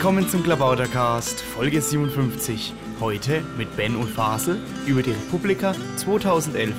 Willkommen zum Klabautercast, Folge 57. Heute mit Ben und Fasel über die Republika 2011.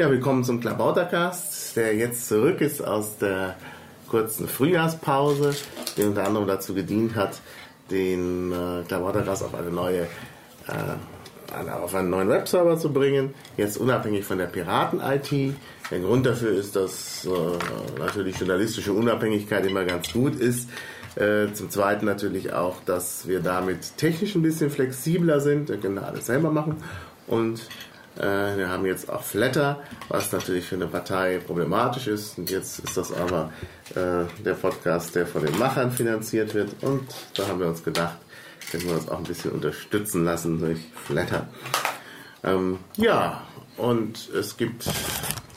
Ja, willkommen zum Klabautercast, der jetzt zurück ist aus der kurzen Frühjahrspause, die unter anderem dazu gedient hat, den äh, Klabautercast auf eine neue äh, auf einen neuen Webserver zu bringen, jetzt unabhängig von der Piraten-IT. Der Grund dafür ist, dass äh, natürlich journalistische Unabhängigkeit immer ganz gut ist. Äh, zum Zweiten natürlich auch, dass wir damit technisch ein bisschen flexibler sind. Wir können alles selber machen. Und wir haben jetzt auch Flatter, was natürlich für eine Partei problematisch ist. Und jetzt ist das aber äh, der Podcast, der von den Machern finanziert wird. Und da haben wir uns gedacht, können wir uns auch ein bisschen unterstützen lassen durch Flatter. Ähm, ja, und es gibt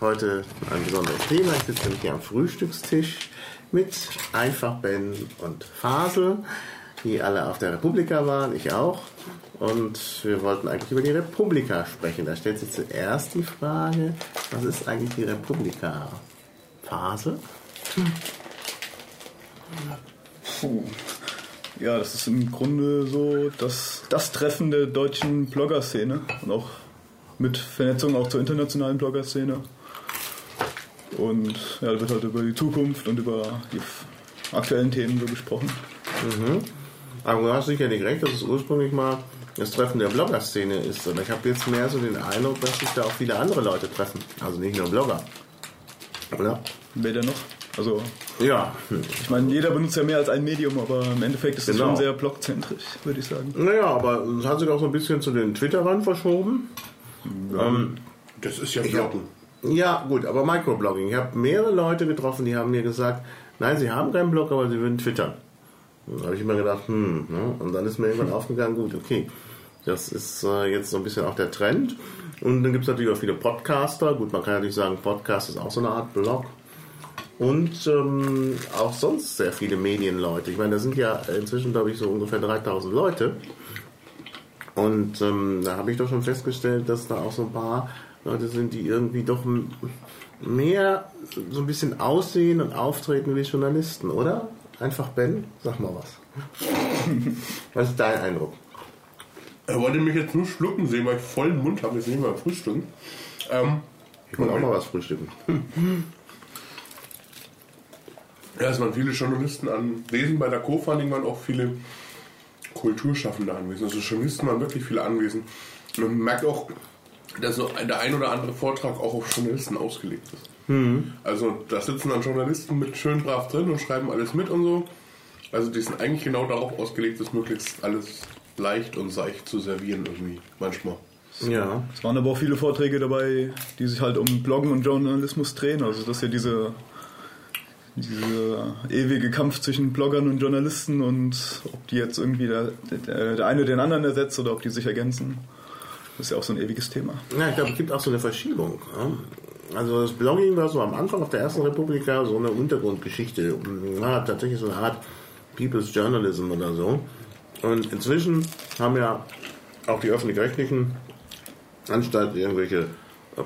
heute ein besonderes Thema. Ich sitze nämlich hier am Frühstückstisch mit Einfach Ben und Fasel, die alle auf der Republika waren, ich auch. Und wir wollten eigentlich über die Republika sprechen. Da stellt sich zuerst die Frage, was ist eigentlich die Republika? Phase? Puh. Ja, das ist im Grunde so das, das Treffen der deutschen Blogger-Szene und auch mit Vernetzung auch zur internationalen Blogger-Szene. Und ja, da wird halt über die Zukunft und über die aktuellen Themen so gesprochen. Mhm. Aber du hast sicherlich recht, dass es ursprünglich mal das Treffen der Blogger-Szene ist. Und ich habe jetzt mehr so den Eindruck, dass sich da auch viele andere Leute treffen. Also nicht nur Blogger. Oder? Wer denn noch? Also, Ja. ich meine, jeder benutzt ja mehr als ein Medium, aber im Endeffekt ist es Genau. schon sehr blogzentrisch, würde ich sagen. Naja, aber es hat sich auch so ein bisschen zu den Twitter-Ran verschoben. Ähm, Das ist ja Ich Bloggen. ja, gut, aber Microblogging. Ich habe mehrere Leute getroffen, die haben mir gesagt, nein, sie haben keinen Blog, aber sie würden twittern. Da habe ich immer gedacht, hm, ne? und dann ist mir irgendwann aufgegangen, gut, okay, das ist äh, jetzt so ein bisschen auch der Trend. Und dann gibt es natürlich auch viele Podcaster. Gut, man kann natürlich sagen, Podcast ist auch so eine Art Blog. Und ähm, auch sonst sehr viele Medienleute. Ich meine, da sind ja inzwischen, glaube ich, so ungefähr 3000 Leute. Und ähm, da habe ich doch schon festgestellt, dass da auch so ein paar Leute sind, die irgendwie doch mehr so ein bisschen aussehen und auftreten wie Journalisten, oder? Einfach Ben, sag mal was. was ist dein Eindruck? Er wollte mich jetzt nur schlucken sehen, weil ich vollen Mund habe. Jetzt nicht mal frühstücken. Ähm, Ich wollte auch mal was frühstücken. ja, es waren viele Journalisten anwesend. Bei der Co-Funding waren auch viele Kulturschaffende anwesend. Also Journalisten waren wirklich viele anwesend. Und man merkt auch, dass so der ein oder andere Vortrag auch auf Journalisten ausgelegt ist. Also da sitzen dann Journalisten mit schön brav drin und schreiben alles mit und so. Also die sind eigentlich genau darauf ausgelegt, das möglichst alles leicht und seicht zu servieren irgendwie. Manchmal. Ja. Es waren aber auch viele Vorträge dabei, die sich halt um Bloggen und Journalismus drehen. Also das ist ja diese, dieser ewige Kampf zwischen Bloggern und Journalisten und ob die jetzt irgendwie der, der, der eine den anderen ersetzt oder ob die sich ergänzen. Das ist ja auch so ein ewiges Thema. Ja, ich glaube, es gibt auch so eine Verschiebung. Also das Blogging war so am Anfang auf der ersten Republika so eine Untergrundgeschichte. Ja, tatsächlich so eine Art People's Journalism oder so. Und inzwischen haben ja auch die öffentlich-rechtlichen Anstalten irgendwelche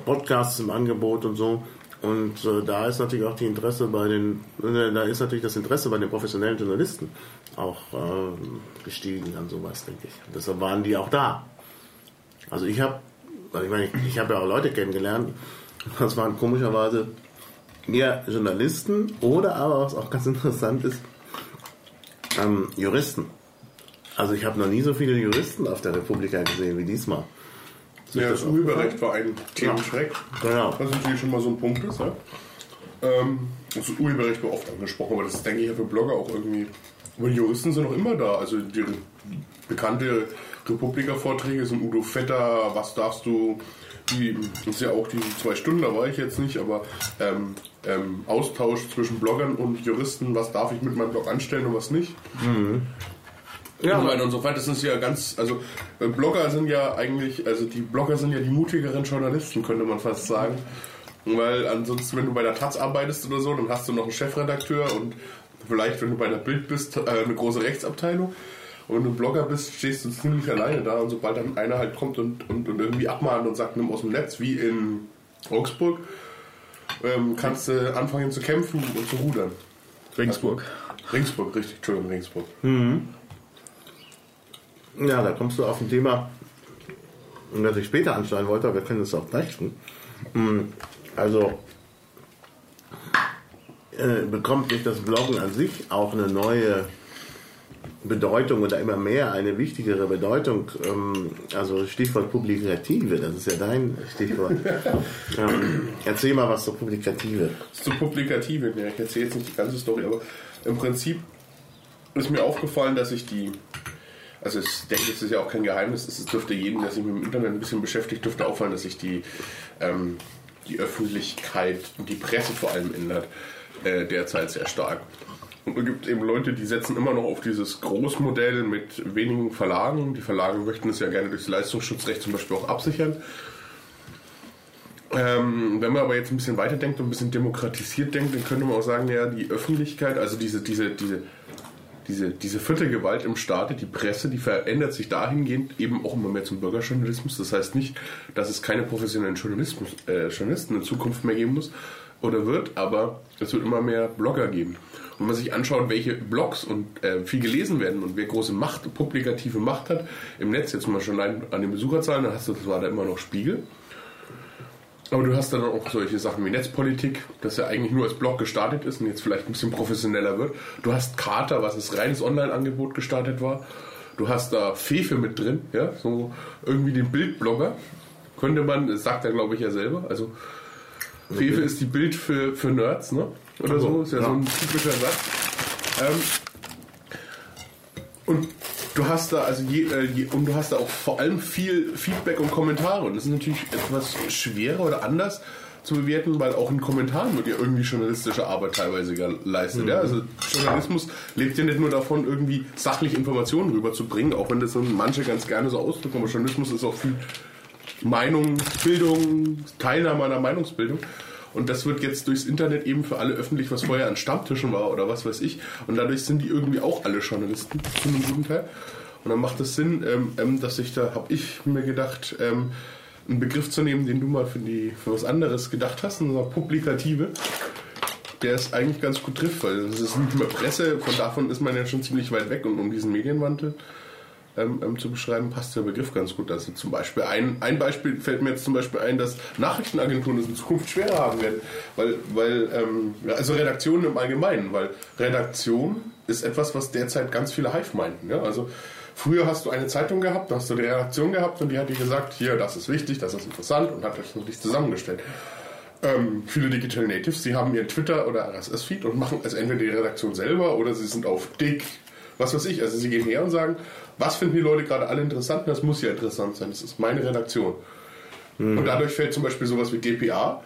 Podcasts im Angebot und so. Und äh, da ist natürlich auch die Interesse bei den, äh, da ist natürlich das Interesse bei den professionellen Journalisten auch äh, gestiegen an sowas, denke ich. Deshalb waren die auch da. Also ich habe, also ich meine, ich, ich habe ja auch Leute kennengelernt, das waren komischerweise mehr Journalisten oder aber, was auch ganz interessant ist, ähm, Juristen. Also ich habe noch nie so viele Juristen auf der Republika gesehen wie diesmal. Ja, das Urheberrecht war ein Themenschreck. Genau. Was natürlich schon mal so ein Punkt ist. Ja? Ähm, das Urheberrecht war oft angesprochen, aber das ist, denke ich, ja für Blogger auch irgendwie. Aber die Juristen sind noch immer da. Also die bekannte Republika-Vorträge sind Udo Vetter, was darfst du die das ist ja auch diese zwei Stunden, da war ich jetzt nicht, aber ähm, ähm, Austausch zwischen Bloggern und Juristen, was darf ich mit meinem Blog anstellen und was nicht. Ja, und so weiter und so fort. Das ist ja ganz, also äh, Blogger sind ja eigentlich, also die Blogger sind ja die mutigeren Journalisten, könnte man fast sagen. Weil ansonsten, wenn du bei der Taz arbeitest oder so, dann hast du noch einen Chefredakteur und vielleicht, wenn du bei der Bild bist, äh, eine große Rechtsabteilung. Und wenn du Blogger bist, stehst du ziemlich alleine da und sobald dann einer halt kommt und, und, und irgendwie abmahnt und sagt, nimm aus dem Netz, wie in Augsburg, ähm, kannst du anfangen zu kämpfen und zu rudern. Regensburg. Ringsburg, richtig, Entschuldigung, Ringsburg. Ja, da kommst du auf ein Thema, das ich später anschneiden wollte, aber wir können es auch gleich tun. Mm, Also äh, bekommt durch das Bloggen an sich auch eine neue Bedeutung oder immer mehr eine wichtigere Bedeutung. Ähm, also Stichwort Publikative, das ist ja dein Stichwort. ähm, erzähl mal was zur Publikative. Zu Publikative, ja, ich erzähle jetzt nicht die ganze Story, aber im Prinzip ist mir aufgefallen, dass ich die, also ich denke, es ist ja auch kein Geheimnis, es dürfte jedem, der sich mit dem Internet ein bisschen beschäftigt, dürfte auffallen, dass sich die, ähm, die Öffentlichkeit und die Presse vor allem ändert äh, derzeit sehr stark. Und es gibt eben Leute, die setzen immer noch auf dieses Großmodell mit wenigen Verlagen. Die Verlage möchten es ja gerne durchs Leistungsschutzrecht zum Beispiel auch absichern. Ähm, wenn man aber jetzt ein bisschen weiterdenkt und ein bisschen demokratisiert denkt, dann könnte man auch sagen, ja, die Öffentlichkeit, also diese, diese, diese, diese, diese vierte Gewalt im Staate, die Presse, die verändert sich dahingehend eben auch immer mehr zum Bürgerjournalismus. Das heißt nicht, dass es keine professionellen Journalismus, äh, Journalisten in Zukunft mehr geben muss oder wird, aber es wird immer mehr Blogger geben. Wenn man sich anschaut, welche Blogs und äh, viel gelesen werden und wer große Macht, publikative Macht hat im Netz, jetzt mal schon an, an den Besucherzahlen, dann hast du, das war da immer noch Spiegel. Aber du hast dann auch solche Sachen wie Netzpolitik, das ja eigentlich nur als Blog gestartet ist und jetzt vielleicht ein bisschen professioneller wird. Du hast Carter, was als reines Online-Angebot gestartet war. Du hast da Fefe mit drin, ja, so irgendwie den Bildblogger. Könnte man, das sagt er glaube ich ja selber. Also Fefe ist die Bild für, für Nerds, ne? Oder so, ist ja, ja. so ein typischer Satz. Ähm, und du hast da also je, äh, je, und du hast da auch vor allem viel Feedback und Kommentare und das ist natürlich etwas schwerer oder anders zu bewerten, weil auch in Kommentaren wird ja irgendwie journalistische Arbeit teilweise geleistet. Ja? Also Journalismus lebt ja nicht nur davon, irgendwie sachlich Informationen rüberzubringen, auch wenn das manche ganz gerne so ausdrücken, aber Journalismus ist auch viel Meinung, Bildung, Teilnahme an der Meinungsbildung. Und das wird jetzt durchs Internet eben für alle öffentlich, was vorher an Stammtischen war oder was weiß ich. Und dadurch sind die irgendwie auch alle Journalisten zu guten Teil. Und dann macht es Sinn, ähm, ähm, dass ich da, habe ich mir gedacht, ähm, einen Begriff zu nehmen, den du mal für, die, für was anderes gedacht hast, und Publikative. Der es eigentlich ganz gut trifft, weil es ist nicht mehr Presse, von davon ist man ja schon ziemlich weit weg und um diesen Medienwandel ähm, ähm, zu beschreiben, passt der Begriff ganz gut. Also zum Beispiel ein, ein Beispiel fällt mir jetzt zum Beispiel ein, dass Nachrichtenagenturen es in Zukunft schwerer haben werden, weil, weil ähm, also Redaktionen im Allgemeinen, weil Redaktion ist etwas, was derzeit ganz viele Hive meinten. Ja? Also früher hast du eine Zeitung gehabt, da hast du die Redaktion gehabt und die hat dir gesagt, hier, das ist wichtig, das ist interessant und hat euch wirklich zusammengestellt. Ähm, viele Digital Natives, die haben ihren Twitter oder RSS-Feed und machen es entweder die Redaktion selber oder sie sind auf Dick, was weiß ich. Also sie gehen her und sagen, was finden die Leute gerade alle interessant? Das muss ja interessant sein. Das ist meine Redaktion. Und dadurch fällt zum Beispiel sowas wie DPA,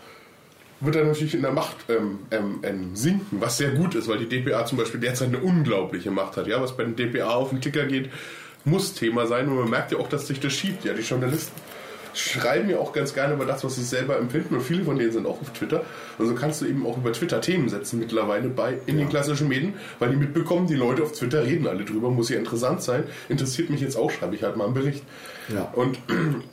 wird dann natürlich in der Macht ähm, ähm, ähm, sinken, was sehr gut ist, weil die DPA zum Beispiel derzeit eine unglaubliche Macht hat. Ja, was bei den DPA auf den Ticker geht, muss Thema sein und man merkt ja auch, dass sich das schiebt. Ja, die Journalisten schreiben ja auch ganz gerne über das, was sie selber empfinden und viele von denen sind auch auf Twitter. Und so kannst du eben auch über Twitter Themen setzen mittlerweile bei in den klassischen Medien, weil die mitbekommen, die Leute auf Twitter reden alle drüber, muss ja interessant sein. Interessiert mich jetzt auch, schreibe ich halt mal einen Bericht. Ja. Und ähm,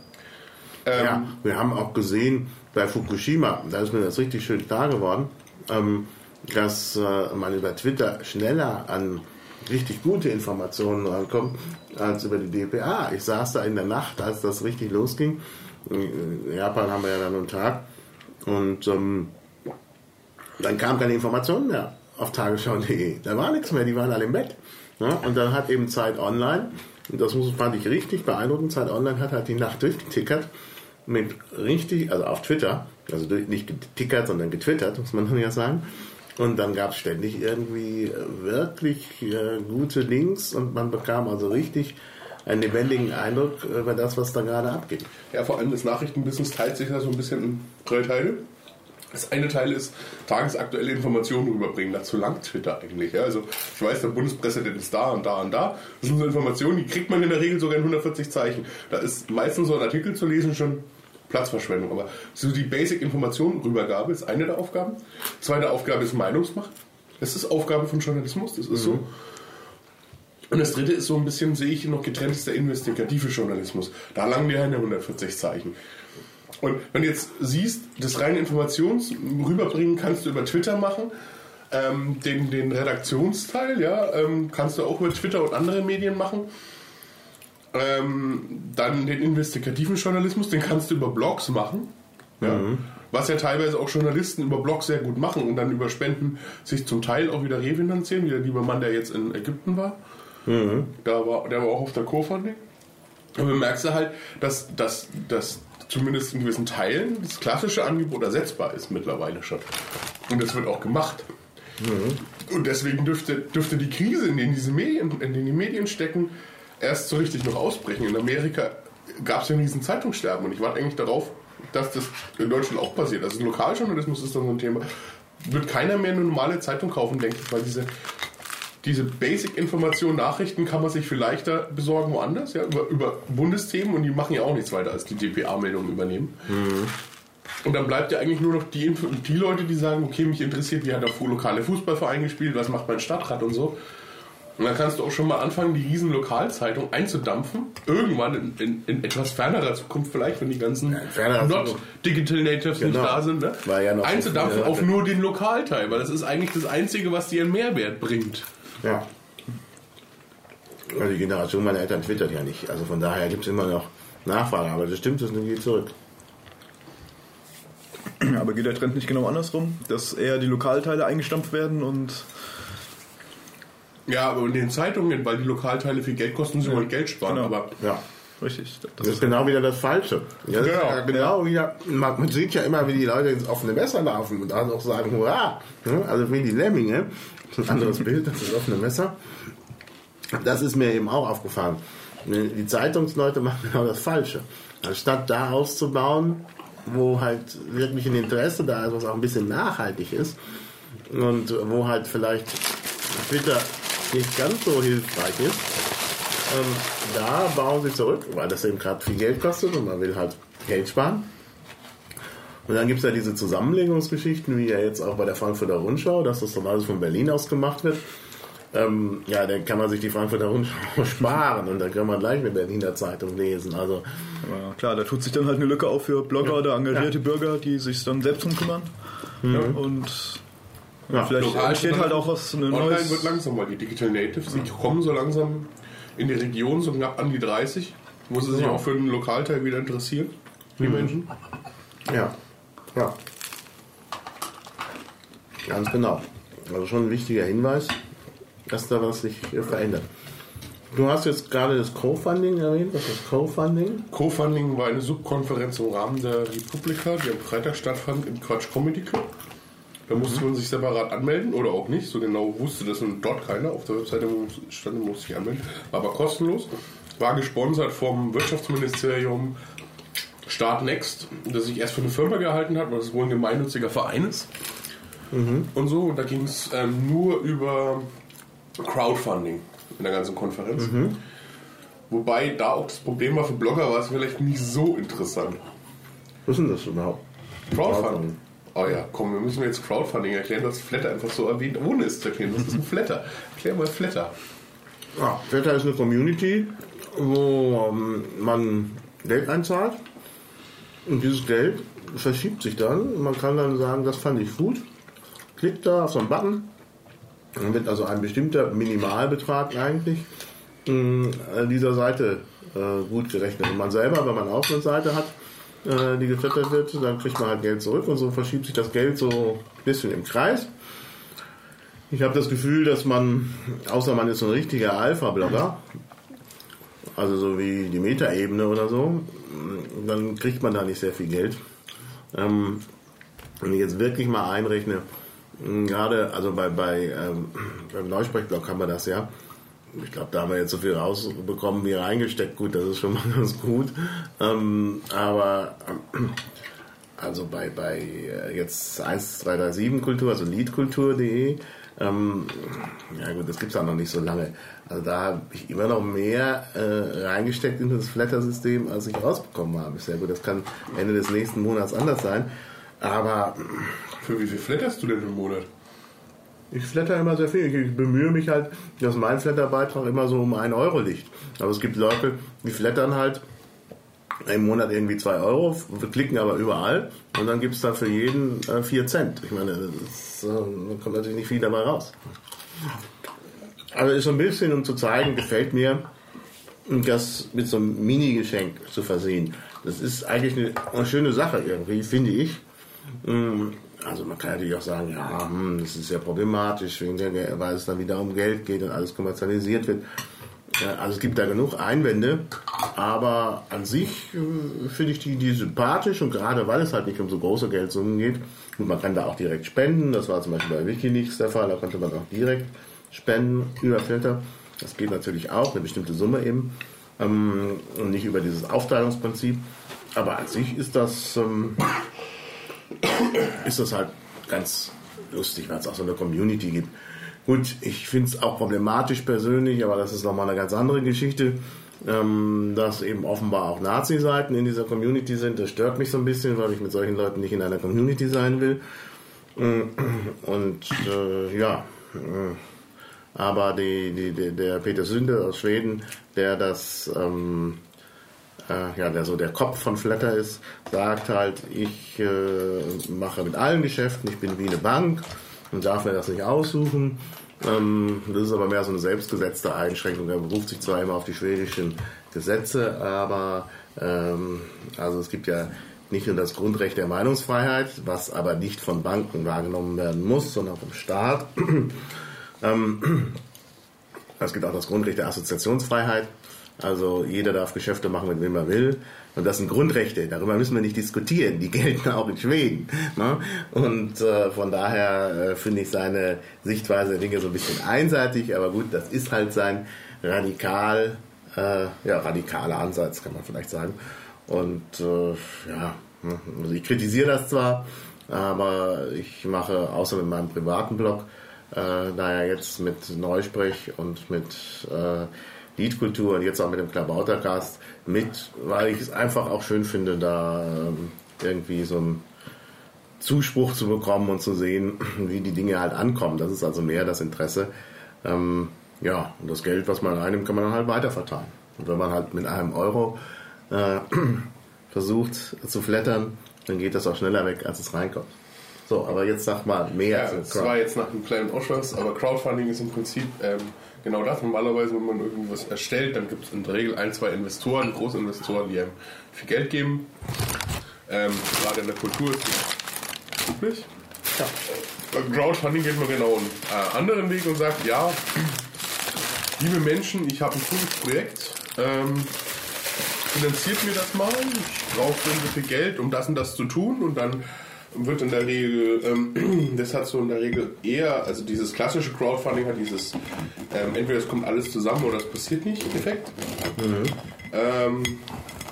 Ja, wir haben auch gesehen bei Fukushima, da ist mir das richtig schön klar geworden, ähm, dass äh, man über Twitter schneller an richtig gute Informationen rankommt als über die DPA. Ich saß da in der Nacht, als das richtig losging. In Japan haben wir ja dann einen Tag und ähm, dann kam keine Information mehr auf tagesschau.de. Da war nichts mehr, die waren alle im Bett. Ja, und dann hat eben Zeit Online, und das fand ich richtig beeindruckend, Zeit Online hat halt die Nacht durchgetickert mit richtig, also auf Twitter, also nicht getickert, sondern getwittert, muss man dann ja sagen. Und dann gab es ständig irgendwie äh, wirklich äh, gute Links und man bekam also richtig einen lebendigen Eindruck über das, was da gerade abgeht. Ja, vor allem das Nachrichtenbusiness teilt sich ja so ein bisschen in drei Teile. Das eine Teil ist tagesaktuelle Informationen rüberbringen. Dazu langt Twitter eigentlich. Ja. Also ich weiß, der Bundespräsident ist da und da und da. Das sind so Informationen, die kriegt man in der Regel sogar in 140 Zeichen. Da ist meistens so ein Artikel zu lesen schon Platzverschwendung. Aber so die Basic-Informationen-Rübergabe ist eine der Aufgaben. Zweite Aufgabe ist Meinungsmacht. Das ist Aufgabe von Journalismus, das ist so. Und das dritte ist so ein bisschen, sehe ich noch getrennt, ist der investigative Journalismus. Da langen die eine 140 Zeichen. Und wenn du jetzt siehst, das reine Informations rüberbringen kannst du über Twitter machen. Ähm, den, den Redaktionsteil, ja, ähm, kannst du auch über Twitter und andere Medien machen. Ähm, dann den investigativen Journalismus, den kannst du über Blogs machen. Ja. Was ja teilweise auch Journalisten über Blogs sehr gut machen und dann über Spenden sich zum Teil auch wieder refinanzieren, wie der liebe Mann, der jetzt in Ägypten war. Da war der war auch auf der Co-Funding. Und du merkst du halt, dass, dass, dass zumindest in gewissen Teilen das klassische Angebot ersetzbar ist mittlerweile schon. Und das wird auch gemacht. Und deswegen dürfte, dürfte die Krise, in denen diese Medien, in denen die Medien stecken, erst so richtig noch ausbrechen. In Amerika gab es ja diesen Zeitungssterben und ich warte eigentlich darauf, dass das in Deutschland auch passiert. Also Lokaljournalismus ist dann so ein Thema. Wird keiner mehr eine normale Zeitung kaufen, denke ich, weil diese, diese Basic-Information, Nachrichten kann man sich viel leichter besorgen woanders, ja, über, über Bundesthemen und die machen ja auch nichts weiter als die DPA-Meldungen übernehmen. Und dann bleibt ja eigentlich nur noch die, die Leute, die sagen, okay, mich interessiert, wie hat der lokale Fußballverein gespielt, was macht mein Stadtrat und so. Und dann kannst du auch schon mal anfangen, die riesen Lokalzeitung einzudampfen. Irgendwann in, in, in etwas fernerer Zukunft vielleicht, wenn die ganzen fernerer not. Digital Natives nicht Genau. da sind, ne? War ja einzudampfen auf nur den Lokalteil, weil das ist eigentlich das Einzige, was dir einen Mehrwert bringt. Ja. Also die Generation meiner Eltern twittert ja nicht. Also von daher gibt es immer noch Nachfrage. Aber das stimmt, das geht zurück. Aber geht der Trend nicht genau andersrum, dass eher die Lokalteile eingestampft werden und Ja, aber in den Zeitungen, weil die Lokalteile viel Geld kosten, sie wollen Geld sparen. Genau. Aber Ja. richtig, das Das ist genau wieder das Falsche. Ja, das ist Genau. ja genau wieder, man, man sieht ja immer, wie die Leute ins offene Messer laufen und dann auch sagen, hurra! Ja, Also wie die Lemminge, ein anderes Bild, das ist das offene Messer. Das ist mir eben auch aufgefallen. Die Zeitungsleute machen genau das Falsche. Anstatt da auszubauen, wo halt wirklich ein Interesse da ist, was auch ein bisschen nachhaltig ist und wo halt vielleicht Twitter nicht ganz so hilfreich ist, ähm, da bauen sie zurück, weil das eben gerade viel Geld kostet und man will halt Geld sparen. Und dann gibt es ja diese Zusammenlegungsgeschichten, wie ja jetzt auch bei der Frankfurter Rundschau, dass das dann alles von Berlin aus gemacht wird. Ähm, ja, dann kann man sich die Frankfurter Rundschau sparen und dann kann man gleich eine Berliner Zeitung lesen. Also, Aber klar, da tut sich dann halt eine Lücke auf für Blogger oder engagierte Bürger, die sich dann selbst drum kümmern. Und ja, vielleicht Lokal- entsteht halt auch was ein Online neues. wird langsam, weil die Digital Natives, die kommen so langsam in die Region, so knapp an die 30, wo sie sich Ja. auch für den Lokalteil wieder interessieren, die Menschen. ja, ja. Ganz genau. Also schon ein wichtiger Hinweis, dass da was sich äh, verändert. Du hast jetzt gerade das Co-Funding erwähnt. Was ist Co-Funding? Co-Funding war eine Subkonferenz im Rahmen der Republika, die am Freitag stattfand im Quatsch Comedy Club. Da musste man sich separat anmelden oder auch nicht. So genau wusste das und dort keiner. Auf der Webseite stand, man musste sich anmelden. War aber kostenlos. War gesponsert vom Wirtschaftsministerium Start Next, das sich erst für eine Firma gehalten hat, weil es wohl ein gemeinnütziger Verein ist. Und so. Und da ging es ähm, nur über Crowdfunding in der ganzen Konferenz. Wobei da auch das Problem war, für Blogger war es vielleicht nicht so interessant. Was ist denn das überhaupt? Crowdfunding. Oh ja, komm, wir müssen jetzt Crowdfunding erklären. Du hast Flatter einfach so erwähnt, ohne es zu erklären. Was ist ein Flatter? Erklär mal Flatter. Ja, Flatter ist eine Community, wo ähm, man Geld einzahlt und dieses Geld verschiebt sich dann. Man kann dann sagen, das fand ich gut. Klickt da auf so einen Button. Dann wird also ein bestimmter Minimalbetrag eigentlich mh, dieser Seite äh, gut gerechnet. Und man selber, wenn man auch eine Seite hat, äh, die geflattert wird, dann kriegt man halt Geld zurück und so verschiebt sich das Geld so ein bisschen im Kreis. Ich habe das Gefühl, dass man, außer man ist so ein richtiger Alpha-Blogger, also so wie die Metaebene oder so, dann kriegt man da nicht sehr viel Geld. Ähm, wenn ich jetzt wirklich mal einrechne, gerade also bei, bei ähm, beim Neusprechblog haben wir das ja, ich glaube, da haben wir jetzt so viel rausbekommen wie reingesteckt. Gut, das ist schon mal ganz gut. Ähm, aber also bei, bei äh, jetzt 1337 Kultur, also leadkultur.de, ähm, ja gut, das gibt es auch noch nicht so lange. Also da habe ich immer noch mehr äh, reingesteckt in das Flatter-System, als ich rausbekommen habe. Sehr gut, das kann Ende des nächsten Monats anders sein. Aber für wie viel flatterst du denn im Monat? Ich flatter immer sehr viel. Ich bemühe mich halt, dass mein Flatterbeitrag immer so um 1 Euro liegt. Aber es gibt Leute, die flattern halt im Monat irgendwie 2 Euro, klicken aber überall und dann gibt es da für jeden äh, 4 Cent. Ich meine, das, äh, kommt natürlich nicht viel dabei raus. Also ist so ein bisschen, um zu zeigen, gefällt mir, das mit so einem Mini-Geschenk zu versehen. Das ist eigentlich eine, eine schöne Sache irgendwie, finde ich. Mm, also man kann natürlich auch sagen, ja, hm, das ist sehr problematisch, weil es dann wieder um Geld geht und alles kommerzialisiert wird. Also es gibt da genug Einwände, aber an sich äh, finde ich die, die sympathisch und gerade weil es halt nicht um so große Geldsummen geht, und man kann da auch direkt spenden, das war zum Beispiel bei Wikileaks der Fall, da konnte man auch direkt spenden über Filter. Das geht natürlich auch, eine bestimmte Summe eben, ähm, und nicht über dieses Aufteilungsprinzip. Aber an sich ist das, ähm, ist das halt ganz lustig, weil es auch so eine Community gibt. Gut, ich finde es auch problematisch persönlich, aber das ist nochmal eine ganz andere Geschichte, ähm, dass eben offenbar auch Nazi-Seiten in dieser Community sind. Das stört mich so ein bisschen, weil ich mit solchen Leuten nicht in einer Community sein will. Und äh, ja, äh, aber die, die, der Peter Sünde aus Schweden, der das, ähm, äh, ja, der so der Kopf von Flatter ist, sagt halt, ich äh, mache mit allen Geschäften, ich bin wie eine Bank und darf mir das nicht aussuchen. Ähm, das ist aber mehr so eine selbstgesetzte Einschränkung. Er beruft sich zwar immer auf die schwedischen Gesetze, aber ähm, also es gibt ja nicht nur das Grundrecht der Meinungsfreiheit, was aber nicht von Banken wahrgenommen werden muss, sondern vom Staat. ähm, es gibt auch das Grundrecht der Assoziationsfreiheit. Also jeder darf Geschäfte machen, mit wem er will. Und das sind Grundrechte, darüber müssen wir nicht diskutieren, die gelten auch in Schweden. Ne? Und äh, von daher äh, finde ich seine Sichtweise der Dinge so ein bisschen einseitig, aber gut, das ist halt sein radikal, äh, ja, radikaler Ansatz, kann man vielleicht sagen. Und äh, ja, ne, also ich kritisiere das zwar, aber ich mache außer mit meinem privaten Blog, äh, da ja jetzt mit Neusprech und mit äh, Liedkultur und jetzt auch mit dem Klabautercast mit, weil ich es einfach auch schön finde, da ähm, irgendwie so einen Zuspruch zu bekommen und zu sehen, wie die Dinge halt ankommen. Das ist also mehr das Interesse. Ähm, ja, und das Geld, was man einnimmt, kann man dann halt weiterverteilen. Und wenn man halt mit einem Euro äh, versucht zu flattern, dann geht das auch schneller weg, als es reinkommt. So, aber jetzt sag mal mehr. Ja, das war jetzt nach einem kleinen Ausschuss, aber Crowdfunding ist im Prinzip ähm, genau das. Normalerweise, wenn man irgendwas erstellt, dann gibt es in der Regel ein, zwei Investoren, Großinvestoren, die einem viel Geld geben. Ähm, gerade in der Kultur ist das üblich. Ja. Beim Crowdfunding geht man genau einen äh, anderen Weg und sagt, ja, liebe Menschen, ich habe ein cooles Projekt. Ähm, finanziert mir das mal. Ich brauche so viel Geld, um das und das zu tun. Und dann wird in der Regel, ähm, das hat so in der Regel eher, also dieses klassische Crowdfunding hat dieses, ähm, entweder es kommt alles zusammen oder es passiert nicht, Effekt. Mhm. Ähm,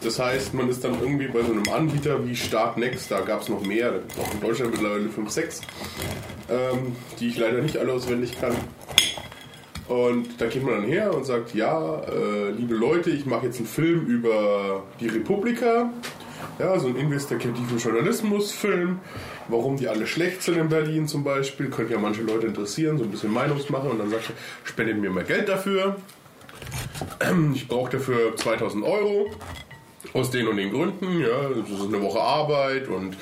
das heißt, man ist dann irgendwie bei so einem Anbieter wie Startnext, da gab es noch mehr, auch in Deutschland mittlerweile 5, 6, ähm, die ich leider nicht alle auswendig kann. Und da geht man dann her und sagt, ja, äh, liebe Leute, ich mache jetzt einen Film über die Republika ja, so ein investigativen Journalismusfilm, warum die alle schlecht sind in Berlin zum Beispiel, könnte ja manche Leute interessieren, so ein bisschen Meinungsmache. Und dann sagt er, spendet mir mal Geld dafür. Ich brauche dafür 2000 Euro. Aus den und den Gründen, ja, das ist eine Woche Arbeit und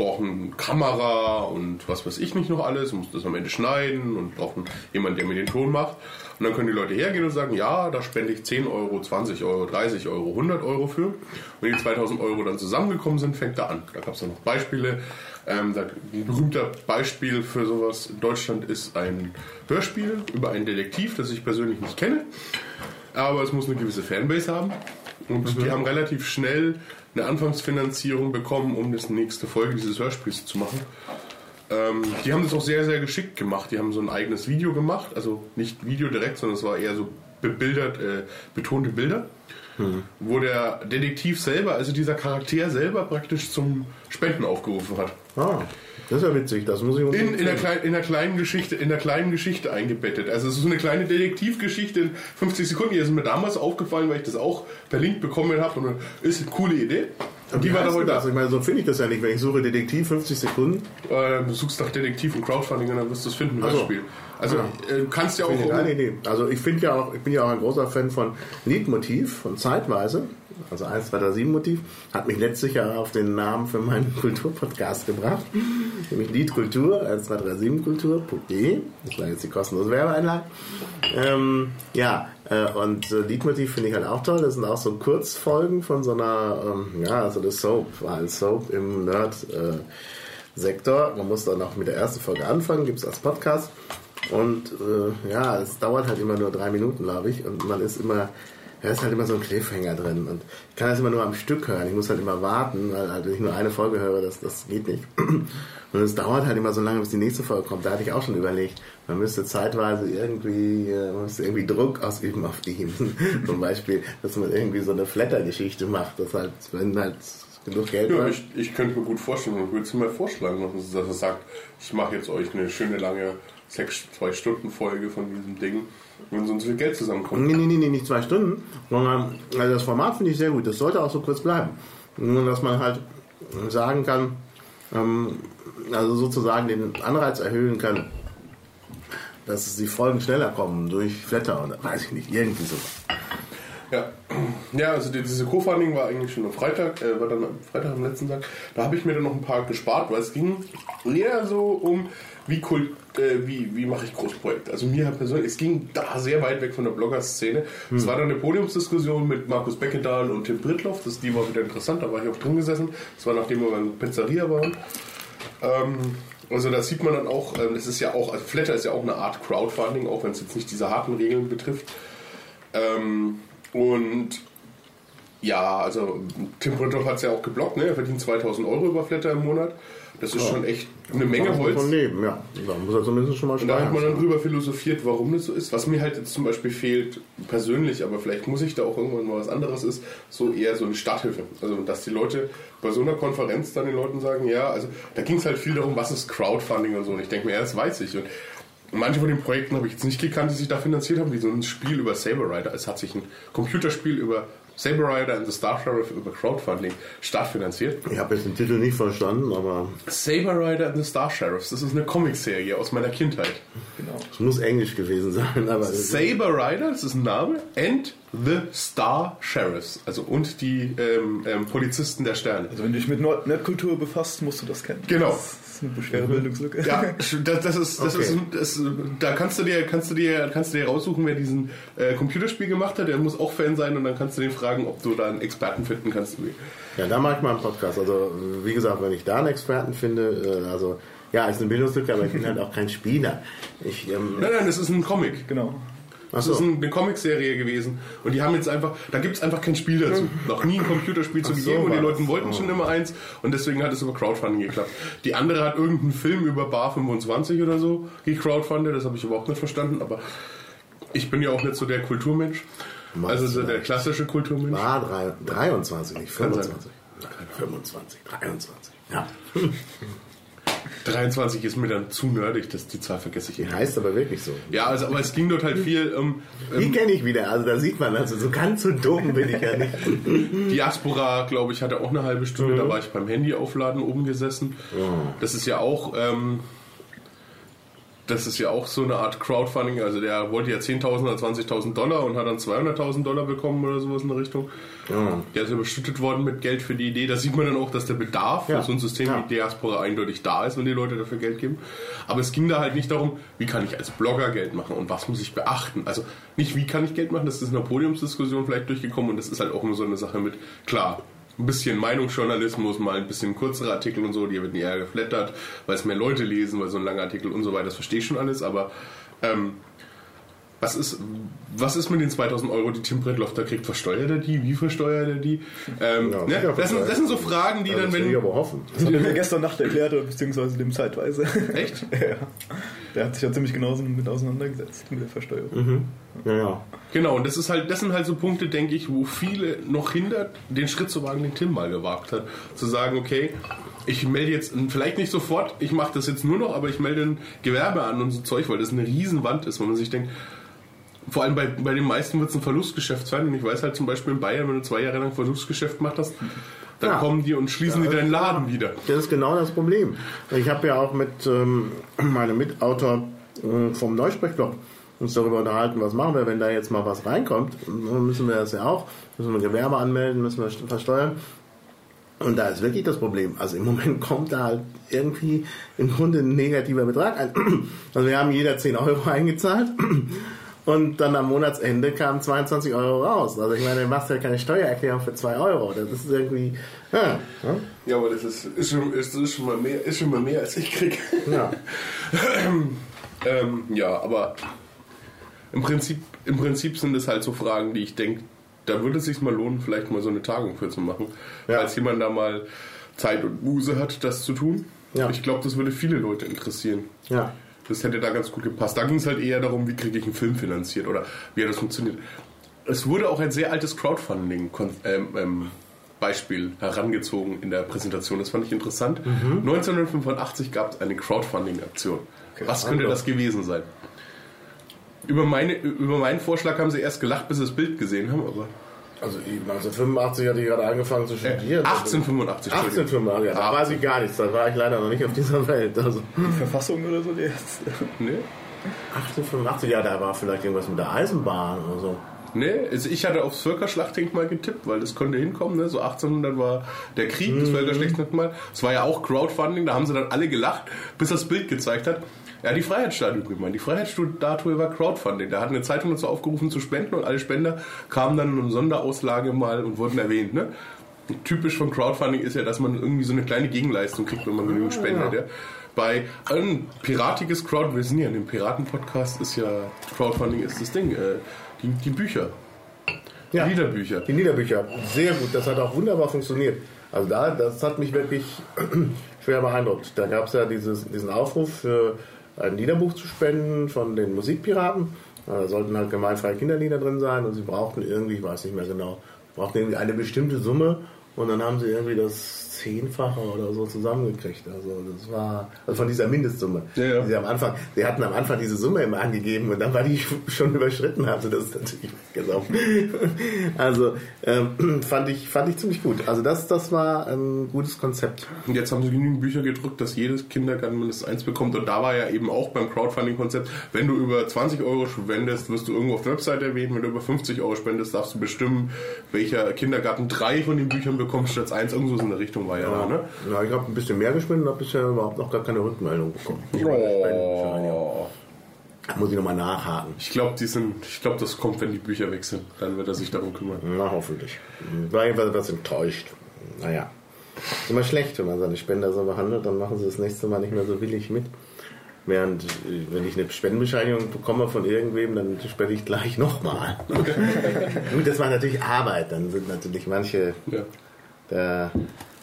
eine Kamera und was weiß ich nicht noch alles, muss das am Ende schneiden und brauche jemanden, der mir den Ton macht. Und dann können die Leute hergehen und sagen, ja, da spende ich 10 Euro, 20 Euro, 30 Euro, 100 Euro für. Wenn die 2000 Euro dann zusammengekommen sind, fängt da an. Da gab es dann noch Beispiele. Ähm, ein berühmter Beispiel für sowas in Deutschland ist ein Hörspiel über einen Detektiv, das ich persönlich nicht kenne. Aber es muss eine gewisse Fanbase haben. Und mhm. die haben relativ schnell eine Anfangsfinanzierung bekommen, um das nächste Folge dieses Hörspiels zu machen. Ähm, die haben das auch sehr, sehr geschickt gemacht. Die haben so ein eigenes Video gemacht, also nicht Video direkt, sondern es war eher so bebildert, äh, betonte Bilder, wo der Detektiv selber, also dieser Charakter selber praktisch zum Spenden aufgerufen hat. Ah, das ist ja witzig, das muss ich uns In, in, der kleinen, in, der kleinen Geschichte, in der kleinen Geschichte eingebettet. Also es ist so eine kleine Detektivgeschichte in 50 Sekunden. Die ist mir damals aufgefallen, weil ich das auch verlinkt bekommen habe. Und ist eine coole Idee. Und die war da heute das? Ich meine, so finde ich das ja nicht. Wenn ich suche Detektiv 50 Sekunden, Äh, du suchst nach Detektiv und Crowdfunding und dann wirst du es finden, das so. Spiel. Also Ja. äh, du kannst ja auch. ich eine Idee. Also ich finde ja auch, ich bin ja auch ein großer Fan von Liedmotiv, von Zeitweise. Also 1, 2, 3, 7 Motiv. Hat mich letztlich ja auf den Namen für meinen Kulturpodcast gebracht. Nämlich Liedkultur, 1, 2, 3, 7 Kultur.de. Das war jetzt die kostenlose Werbeeinlage. Ähm, ja, äh, und äh, Liedmotiv finde ich halt auch toll. Das sind auch so Kurzfolgen von so einer, ähm, ja, also das Soap, war ein Soap im Nerd äh, Sektor. Man muss dann auch mit der ersten Folge anfangen, gibt es als Podcast. Und äh, ja, es dauert halt immer nur drei Minuten, glaube ich. Und man ist immer, ja, ist halt immer so ein Cliffhanger drin. Und ich kann das immer nur am Stück hören. Ich muss halt immer warten, weil halt, wenn ich nur eine Folge höre, das, das geht nicht. Und es dauert halt immer so lange, bis die nächste Folge kommt. Da hatte ich auch schon überlegt, man müsste zeitweise irgendwie, äh, man müsste irgendwie Druck ausüben auf die. Zum Beispiel, dass man irgendwie so eine Flatter-Geschichte macht, dass halt, wenn halt genug Geld Ja, ich, ich könnte mir gut vorstellen, und würde es mal vorschlagen, dass er sagt, ich mache jetzt euch eine schöne lange sechs, zwei Stunden Folge von diesem Ding, wenn so und so viel Geld zusammenkommt. Nee, nee, nee, nee, nicht zwei Stunden, sondern also das Format finde ich sehr gut. Das sollte auch so kurz bleiben. Nur, dass man halt sagen kann, ähm, also sozusagen den Anreiz erhöhen kann, dass die Folgen schneller kommen durch Flatter oder weiß ich nicht, irgendwie so. Ja, ja also die, diese Co-Funding war eigentlich schon am Freitag, äh, war dann am Freitag am letzten Tag. Da habe ich mir dann noch ein paar gespart, weil es ging eher so um, wie, Kult, äh, wie, wie mache ich Großprojekte. Also mir persönlich, es ging da sehr weit weg von der Blogger-Szene. Es war dann eine Podiumsdiskussion mit Markus Beckedahl und Tim Brittloff, das, die war wieder interessant, da war ich auch drin gesessen. Das war nachdem wir beim Pizzeria waren. Ähm, also da sieht man dann auch, ähm, das ist ja auch, also Flatter ist ja auch eine Art Crowdfunding, auch wenn es jetzt nicht diese harten Regeln betrifft. Ähm, und ja, also Tim Britthoff hat es ja auch geblockt, ne? er verdient 2000 Euro über Flatter im Monat. Das ist schon echt eine Menge Kann Holz. Leben, ja. Da muss er zumindest schon mal Und da hat man dann drüber philosophiert, warum das so ist. Was mir halt jetzt zum Beispiel fehlt, persönlich, aber vielleicht muss ich da auch irgendwann mal was anderes ist, so eher so eine Starthilfe. Also, dass die Leute bei so einer Konferenz dann den Leuten sagen, ja, also da ging es halt viel darum, was ist Crowdfunding und so. Und ich denke mir, ja, das weiß ich. Und manche von den Projekten habe ich jetzt nicht gekannt, die sich da finanziert haben, wie so ein Spiel über Saber Rider. Es hat sich ein Computerspiel über Saber Rider and the Star Sheriff über Crowdfunding startfinanziert. Ich habe jetzt den Titel nicht verstanden, aber Saber Rider and the Star Sheriffs, das ist eine Comicserie aus meiner Kindheit. es muss Englisch gewesen sein. Aber Saber Rider, das ist ein Name, and the Star Sheriffs, also und die ähm, ähm, Polizisten der Sterne. Also wenn du dich mit Nerd- Nerdkultur befasst, musst du das kennen. Genau. Das ist eine schwere Bildungslücke. Ja, das, das ist, das Okay. ist, das, da kannst du dir, kannst du dir, kannst du dir raussuchen, wer diesen äh, Computerspiel gemacht hat. Der muss auch Fan sein und dann kannst du den fragen, ob du da einen Experten finden kannst. Ja, da mache ich mal einen Podcast. Also, wie gesagt, wenn ich da einen Experten finde, äh, also, ja, ist eine Bildungslücke, aber ich bin halt auch kein Spieler. Ich, ähm, Nein, nein, das ist ein Comic. Genau. Das ist so. ein- eine Comicserie gewesen. Und die haben jetzt einfach, da gibt es einfach kein Spiel dazu. Noch nie ein Computerspiel zu Ach so, gegeben und die war Leute wollten Oh. schon immer eins und deswegen hat es über Crowdfunding geklappt. Die andere hat irgendeinen Film über Bar 25 oder so gecrowdfundet, das habe ich überhaupt nicht verstanden, aber ich bin ja auch nicht so der Kulturmensch. Also so der klassische Kulturmensch. war drei, 23, nicht Kann sein. 25. Nein, 25, 23. Ja. 23 ist mir dann zu nerdig, dass die Zahl vergesse ich Die immer. heißt aber wirklich so. Ja, also, aber es ging dort halt viel um Die ähm, kenne ich wieder. Also, da sieht man, also, so ganz so dumm bin ich ja nicht. Diaspora, glaube ich, hatte auch eine halbe Stunde. Da war ich beim Handy aufladen oben gesessen. Das ist ja auch, ähm, das ist ja auch so eine Art Crowdfunding. Also der wollte ja 10.000 oder 20.000 Dollar und hat dann 200.000 Dollar bekommen oder sowas in der Richtung. Ja. Der ist überschüttet worden mit Geld für die Idee. Da sieht man dann auch, dass der Bedarf Ja. für so ein System Ja. wie Diaspora eindeutig da ist, wenn die Leute dafür Geld geben. Aber es ging da halt nicht darum, wie kann ich als Blogger Geld machen und was muss ich beachten. Also nicht, wie kann ich Geld machen, das ist in der Podiumsdiskussion vielleicht durchgekommen und das ist halt auch immer so eine Sache mit, klar, ein bisschen Meinungsjournalismus, mal ein bisschen kürzere Artikel und so, die werden eher geflattert, weil es mehr Leute lesen, weil so ein langer Artikel und so weiter, das verstehe ich schon alles, aber ähm, was ist, was ist mit den 2000 Euro, die Tim Bredloff da kriegt? Versteuert er die? Wie versteuert er die? Ähm, Ja, ne? das, sind, das sind so Fragen, die Also, dann, das will ich wenn. aber hoffen. Das hat er mir gestern Nacht erklärt, beziehungsweise dem zeitweise. Echt? ja. Der hat sich ja ziemlich genauso mit auseinandergesetzt mit der Versteuerung. Mhm. Ja, ja. Genau, und das ist halt, das sind halt so Punkte, denke ich, wo viele noch hindert, den Schritt zu wagen, den Tim mal gewagt hat. Zu sagen, okay, ich melde jetzt, vielleicht nicht sofort, ich mache das jetzt nur noch, aber ich melde ein Gewerbe an und so Zeug, weil das eine Riesenwand ist, wo man sich denkt, vor allem bei, bei den meisten wird es ein Verlustgeschäft sein. Und ich weiß halt zum Beispiel in Bayern, wenn du zwei Jahre lang Verlustgeschäft gemacht hast, dann Ja. kommen die und schließen Ja, dir deinen Laden wieder. Das ist genau das Problem. Ich habe ja auch mit ähm, meinem Mitautor äh, vom Neusprechblog uns darüber unterhalten, was machen wir, wenn da jetzt mal was reinkommt. Dann müssen wir das ja auch, müssen wir Gewerbe anmelden, müssen wir versteuern. Und da ist wirklich das Problem. Also im Moment kommt da halt irgendwie im Grunde ein negativer Betrag ein. Also wir haben jeder 10 Euro eingezahlt und dann am Monatsende kamen 22 Euro raus. Also ich meine, du machst ja keine Steuererklärung für 2 Euro. Das ist irgendwie... Ja, ja. Ja, aber das ist, ist, schon, ist, ist, schon mal mehr, ist schon mal mehr, als ich krieg. ja. Ähm, ja, aber im Prinzip, im Prinzip sind es halt so Fragen, die ich denke, da würde es sich mal lohnen, vielleicht mal so eine Tagung für zu machen. Ja. Falls jemand da mal Zeit und Muse hat, das zu tun. Ja. Ich glaube, das würde viele Leute interessieren. ja. Das hätte da ganz gut gepasst. Da ging es halt eher darum, wie kriege ich einen Film finanziert oder wie hat das funktioniert. Es wurde auch ein sehr altes Crowdfunding ähm, ähm, herangezogen in der Präsentation. Das fand ich interessant. 1985 gab es eine Crowdfunding-Aktion. Was könnte das gewesen sein? Über, meine, über meinen Vorschlag haben sie erst gelacht, bis sie das Bild gesehen haben, aber Also 1985 hatte ich gerade angefangen zu äh, studieren. 1885. Entschuldigung. 1885, ja, da weiß ich gar nichts. Da war ich leider noch nicht auf dieser Welt. Also Die Verfassung oder so, die jetzt. Nee? 1885, ja, da war vielleicht irgendwas mit der Eisenbahn oder so. Nee, also ich hatte aufs Völkerschlachtdenkmal getippt, weil das konnte hinkommen. Ne? So 1800 war der Krieg, das Völkerschlachtdenkmal. Es war ja auch Crowdfunding, da haben sie dann alle gelacht, bis das Bild gezeigt hat. Ja, die Freiheitsstatue gemeint. Die Freiheitsstatue war Crowdfunding. Da hat eine Zeitung dazu aufgerufen zu spenden und alle Spender kamen dann in eine Sonderauslage mal und wurden erwähnt. Ne? Typisch von Crowdfunding ist ja, dass man irgendwie so eine kleine Gegenleistung kriegt, wenn man genügend spendet. Ja. Bei ein piratiges Crowd, wir sind ja in dem Piraten-Podcast, ist ja Crowdfunding ist das Ding. Äh, die, die Bücher. Ja. Liederbücher. Die Liederbücher, sehr gut. Das hat auch wunderbar funktioniert. Also da, das hat mich wirklich schwer beeindruckt. Da gab es ja dieses, diesen Aufruf für ein Liederbuch zu spenden von den Musikpiraten. Da sollten halt gemeinfreie Kinderlieder drin sein und sie brauchten irgendwie, ich weiß nicht mehr genau, brauchten irgendwie eine bestimmte Summe und dann haben sie irgendwie das Zehnfache oder so zusammengekriegt. Also das war also von dieser Mindestsumme. Ja, ja. Sie am Anfang, sie hatten am Anfang diese Summe immer angegeben und dann war die schon überschritten, sie das natürlich weggelaufen. Also ähm, fand ich fand ich ziemlich gut. Also das das war ein gutes Konzept. Und jetzt haben sie genügend Bücher gedruckt, dass jedes Kindergarten mindestens eins bekommt. Und da war ja eben auch beim Crowdfunding-Konzept, wenn du über 20 Euro spendest, wirst du irgendwo auf der Webseite erwähnt. Wenn du über 50 Euro spendest, darfst du bestimmen, welcher Kindergarten drei von den Büchern bekommt statt eins. Irgendwo so in der Richtung war ja da, ne? Ja, ich habe ein bisschen mehr gespendet und habe bisher überhaupt noch gar keine Rückmeldung bekommen. Oh. Da muss ich nochmal nachhaken. Ich glaube, glaube, das kommt, wenn die Bücher weg sind. Dann wird er sich darum kümmern. Na, hoffentlich. War jedenfalls etwas enttäuscht. Naja. Ist immer schlecht, wenn man seine Spender so behandelt, dann machen sie das nächste Mal nicht mehr so willig mit. Während, äh, wenn ich eine Spendenbescheinigung bekomme von irgendwem, dann spende ich gleich nochmal. Gut, das war natürlich Arbeit. Dann sind natürlich manche, Ja. der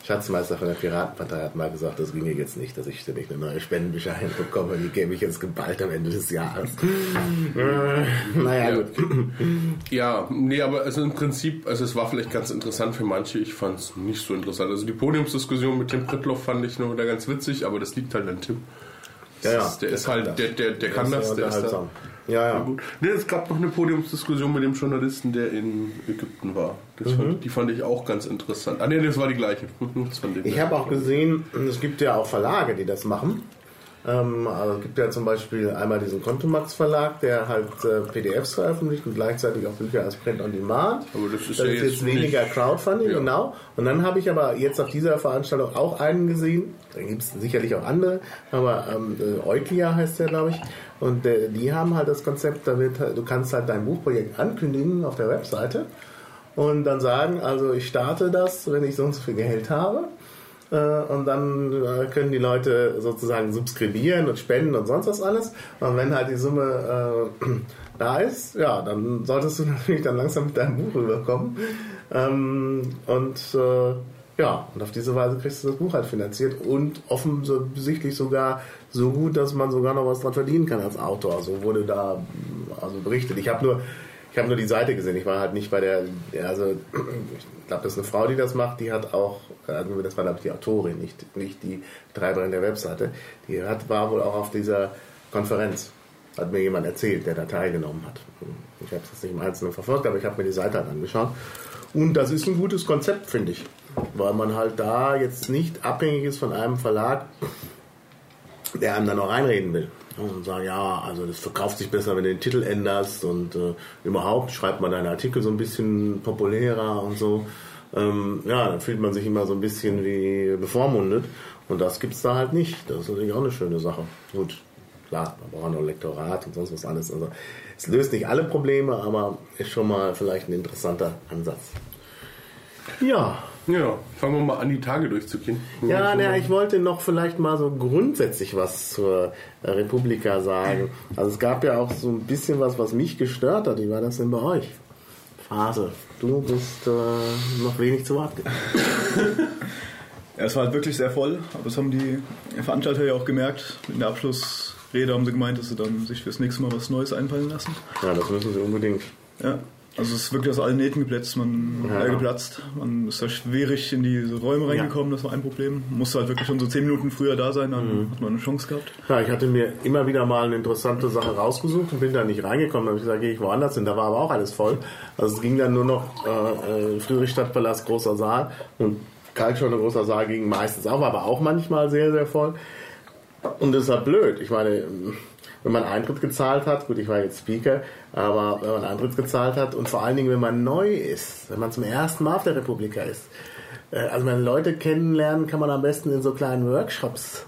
Schatzmeister von der Piratenpartei hat mal gesagt, das ginge jetzt nicht, dass ich ständig eine neue Spendenbescheinigung bekomme. Die gebe ich jetzt geballt am Ende des Jahres. Äh, naja, Ja. gut. Ja, nee, aber also im Prinzip, also es war vielleicht ganz interessant für manche, ich fand es nicht so interessant. Also die Podiumsdiskussion mit Tim Pritloff fand ich nur wieder ganz witzig, aber das liegt halt an Tim. Ja, ja, ist- der ist halt, das. der, der, der kann Der das, der ist da. Ja, ja. Gut. Nee, es gab noch eine Podiumsdiskussion mit dem Journalisten, der in Ägypten war. Das Mhm. fand, die fand ich auch ganz interessant. Ah nee, das war die gleiche. Ich habe auch gesehen, es gibt ja auch Verlage, die das machen. Ähm, also es gibt ja zum Beispiel einmal diesen Kontomax Verlag, der halt äh, PDFs veröffentlicht und gleichzeitig auch Bücher als Print on Demand. Aber das ist das ja ist jetzt weniger Crowdfunding, Ja. genau. Und dann habe ich aber jetzt auf dieser Veranstaltung auch einen gesehen. Da gibt es sicherlich auch andere, aber ähm, äh, Euklia heißt der, glaube ich. Und äh, die haben halt das Konzept, da wird, halt- du kannst halt dein Buchprojekt ankündigen auf der Webseite und dann sagen, also ich starte das, wenn ich so und so viel Geld habe. Äh, Und dann äh, können die Leute sozusagen subskribieren und spenden und sonst was alles. Und wenn halt die Summe äh, da ist, ja, dann solltest du natürlich dann langsam mit deinem Buch rüberkommen. Ähm, und äh, Ja, und auf diese Weise kriegst du das Buch halt finanziert und offensichtlich sogar so gut, dass man sogar noch was dran verdienen kann als Autor. So wurde da also berichtet. Ich habe nur, ich nur die Seite gesehen. Ich war halt nicht bei der, also ich glaube, das ist eine Frau, die das macht. Die hat auch, also das war glaube ich die Autorin, nicht nicht die Betreiberin der Webseite. Die hat war wohl auch auf dieser Konferenz. Hat mir jemand erzählt, der da teilgenommen hat. Ich habe es jetzt nicht im Einzelnen verfolgt, aber ich habe mir die Seite halt angeschaut. Und das ist ein gutes Konzept, finde ich. Weil man halt da jetzt nicht abhängig ist von einem Verlag, der einem dann noch reinreden will. Und sagen, ja, also das verkauft sich besser, wenn du den Titel änderst und äh, überhaupt schreibt man deine Artikel so ein bisschen populärer und so. Ähm, ja, dann fühlt man sich immer so ein bisschen wie bevormundet. Und das gibt's da halt nicht. Das ist natürlich auch eine schöne Sache. Gut, klar, man braucht noch Lektorat und sonst was alles. Also es löst nicht alle Probleme, aber ist schon mal vielleicht ein interessanter Ansatz. Ja. Ja, fangen wir mal an, die Tage durchzugehen. Ja, na, ich wollte noch vielleicht mal so grundsätzlich was zur Republika sagen. Also es gab ja auch so ein bisschen was, was mich gestört hat. Wie war das denn bei euch? Phase, du bist äh, noch wenig zu Wort gekommen. Ja, es war halt wirklich sehr voll, aber das haben die Veranstalter ja auch gemerkt. In der Abschlussrede haben sie gemeint, dass sie dann sich fürs nächste Mal was Neues einfallen lassen. Ja, das müssen sie unbedingt. Ja, also es ist wirklich aus allen Nähten geplatzt. Man, Ja. äh, geplatzt. man ist da schwierig in diese Räume reingekommen, das war ein Problem. Musste halt wirklich schon so zehn Minuten früher da sein, dann hat man eine Chance gehabt. Ja, ich hatte mir immer wieder mal eine interessante Sache rausgesucht und bin da nicht reingekommen. Dann habe ich gesagt, gehe ich woanders hin. Da war aber auch alles voll. Also es ging dann nur noch äh, äh, Friedrichstadtpalast, großer Saal und Kaltschon, großer Saal ging meistens auch, aber auch manchmal sehr, sehr voll. Und das ist halt blöd. Ich meine, wenn man Eintritt gezahlt hat, gut, ich war jetzt Speaker, aber wenn man Eintritt gezahlt hat und vor allen Dingen, wenn man neu ist, wenn man zum ersten Mal auf der Republika ist, äh, also wenn Leute kennenlernen, kann man am besten in so kleinen Workshops.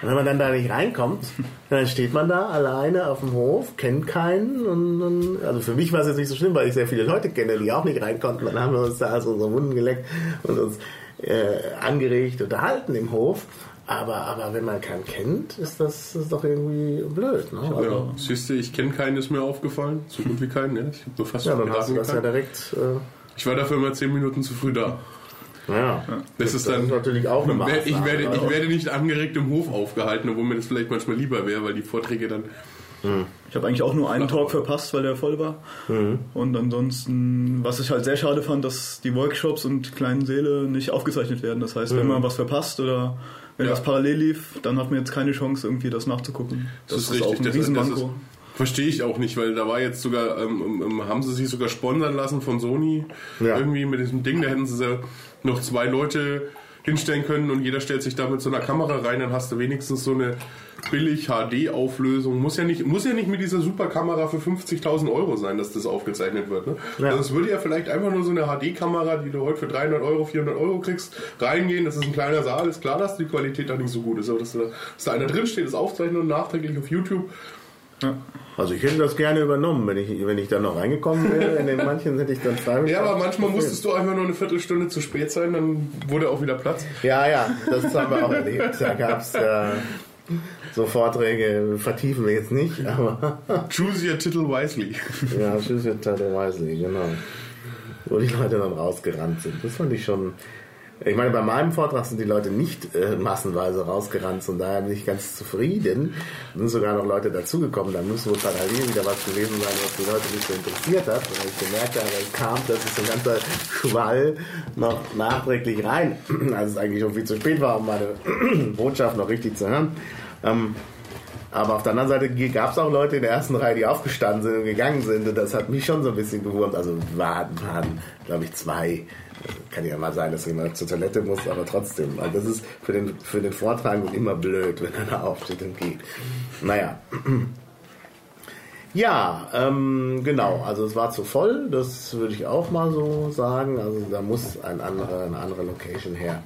Und wenn man dann da nicht reinkommt, dann steht man da alleine auf dem Hof, kennt keinen und, und also für mich war es jetzt nicht so schlimm, weil ich sehr viele Leute kenne, die auch nicht rein konnten. Dann haben wir uns da also unsere Wunden geleckt und uns äh, angeregt unterhalten im Hof. Aber, aber wenn man keinen kennt, ist das ist doch irgendwie blöd. Ne? Also, Ja, siehst du, ich kenne keinen, ist mir aufgefallen. So gut wie keinen, ne? Ich habe nur fast ja, dann hast du das ja direkt. Äh, Ich war dafür immer zehn Minuten zu früh da. ja. Das ist dann. natürlich auch eine Maßnahme. ich, werde, ich aber- werde nicht angeregt im Hof aufgehalten, obwohl mir das vielleicht manchmal lieber wäre, weil die Vorträge dann. Ich habe eigentlich auch nur einen Talk verpasst, weil der voll war. Und ansonsten, was ich halt sehr schade fand, dass die Workshops und kleinen Säle nicht aufgezeichnet werden. Das heißt, wenn man was verpasst oder wenn Ja. das parallel lief, dann hat man jetzt keine Chance, irgendwie das nachzugucken. Das, ist richtig. auch ein das, Riesenmanko. das ist, verstehe ich auch nicht, weil da war jetzt sogar, ähm, ähm, haben sie sich sogar sponsern lassen von Sony. Ja. Irgendwie mit diesem Ding, da hätten sie noch zwei Leute hinstellen können und jeder stellt sich da mit so einer Kamera rein, dann hast du wenigstens so eine billig HD-Auflösung. Muss ja nicht, muss ja nicht mit dieser Superkamera für 50.000 Euro sein, dass das aufgezeichnet wird. Ne? Ja. Also es würde ja vielleicht einfach nur so eine HD-Kamera, die du heute für 300 Euro, 400 Euro kriegst, reingehen. Das ist ein kleiner Saal, ist klar, dass die Qualität da nicht so gut ist, aber dass da, dass da einer drinsteht, das aufzeichnen und nachträglich auf YouTube. Also ich hätte das gerne übernommen, wenn ich, wenn ich da noch reingekommen wäre. In den manchen hätte ich dann freiwillig. Ja, aber manchmal musstest du einfach nur eine Viertelstunde zu spät sein, dann wurde auch wieder Platz. Ja, ja, das haben wir auch erlebt. Da gab es äh, so Vorträge, vertiefen wir jetzt nicht, aber Choose your title wisely. ja, tschüss mit Tante Wesley, genau. Wo die Leute dann rausgerannt sind. Das fand ich schon. Ich meine, bei meinem Vortrag sind die Leute nicht äh, massenweise rausgerannt, von daher bin ich ganz zufrieden. Es sind sogar noch Leute dazugekommen, da muss wohl parallel wieder was gewesen sein, was die Leute nicht so interessiert hat. Und ich gemerkt habe, es kam, dass es so ein ganzer Schwall noch nachträglich rein, als es eigentlich schon viel zu spät war, um meine Botschaft noch richtig zu hören. Ähm, aber auf der anderen Seite gab es auch Leute in der ersten Reihe, die aufgestanden sind und gegangen sind. Und das hat mich schon so ein bisschen gewurmt. Also waren, waren glaube ich, zwei. Kann ja mal sein, dass jemand zur Toilette muss, aber trotzdem. Also das ist für den, für den Vortragenden immer blöd, wenn er da aufsteht und geht. Naja. Ja, ähm, genau. Also es war zu voll, das würde ich auch mal so sagen. Also da muss ein andere, eine andere Location her.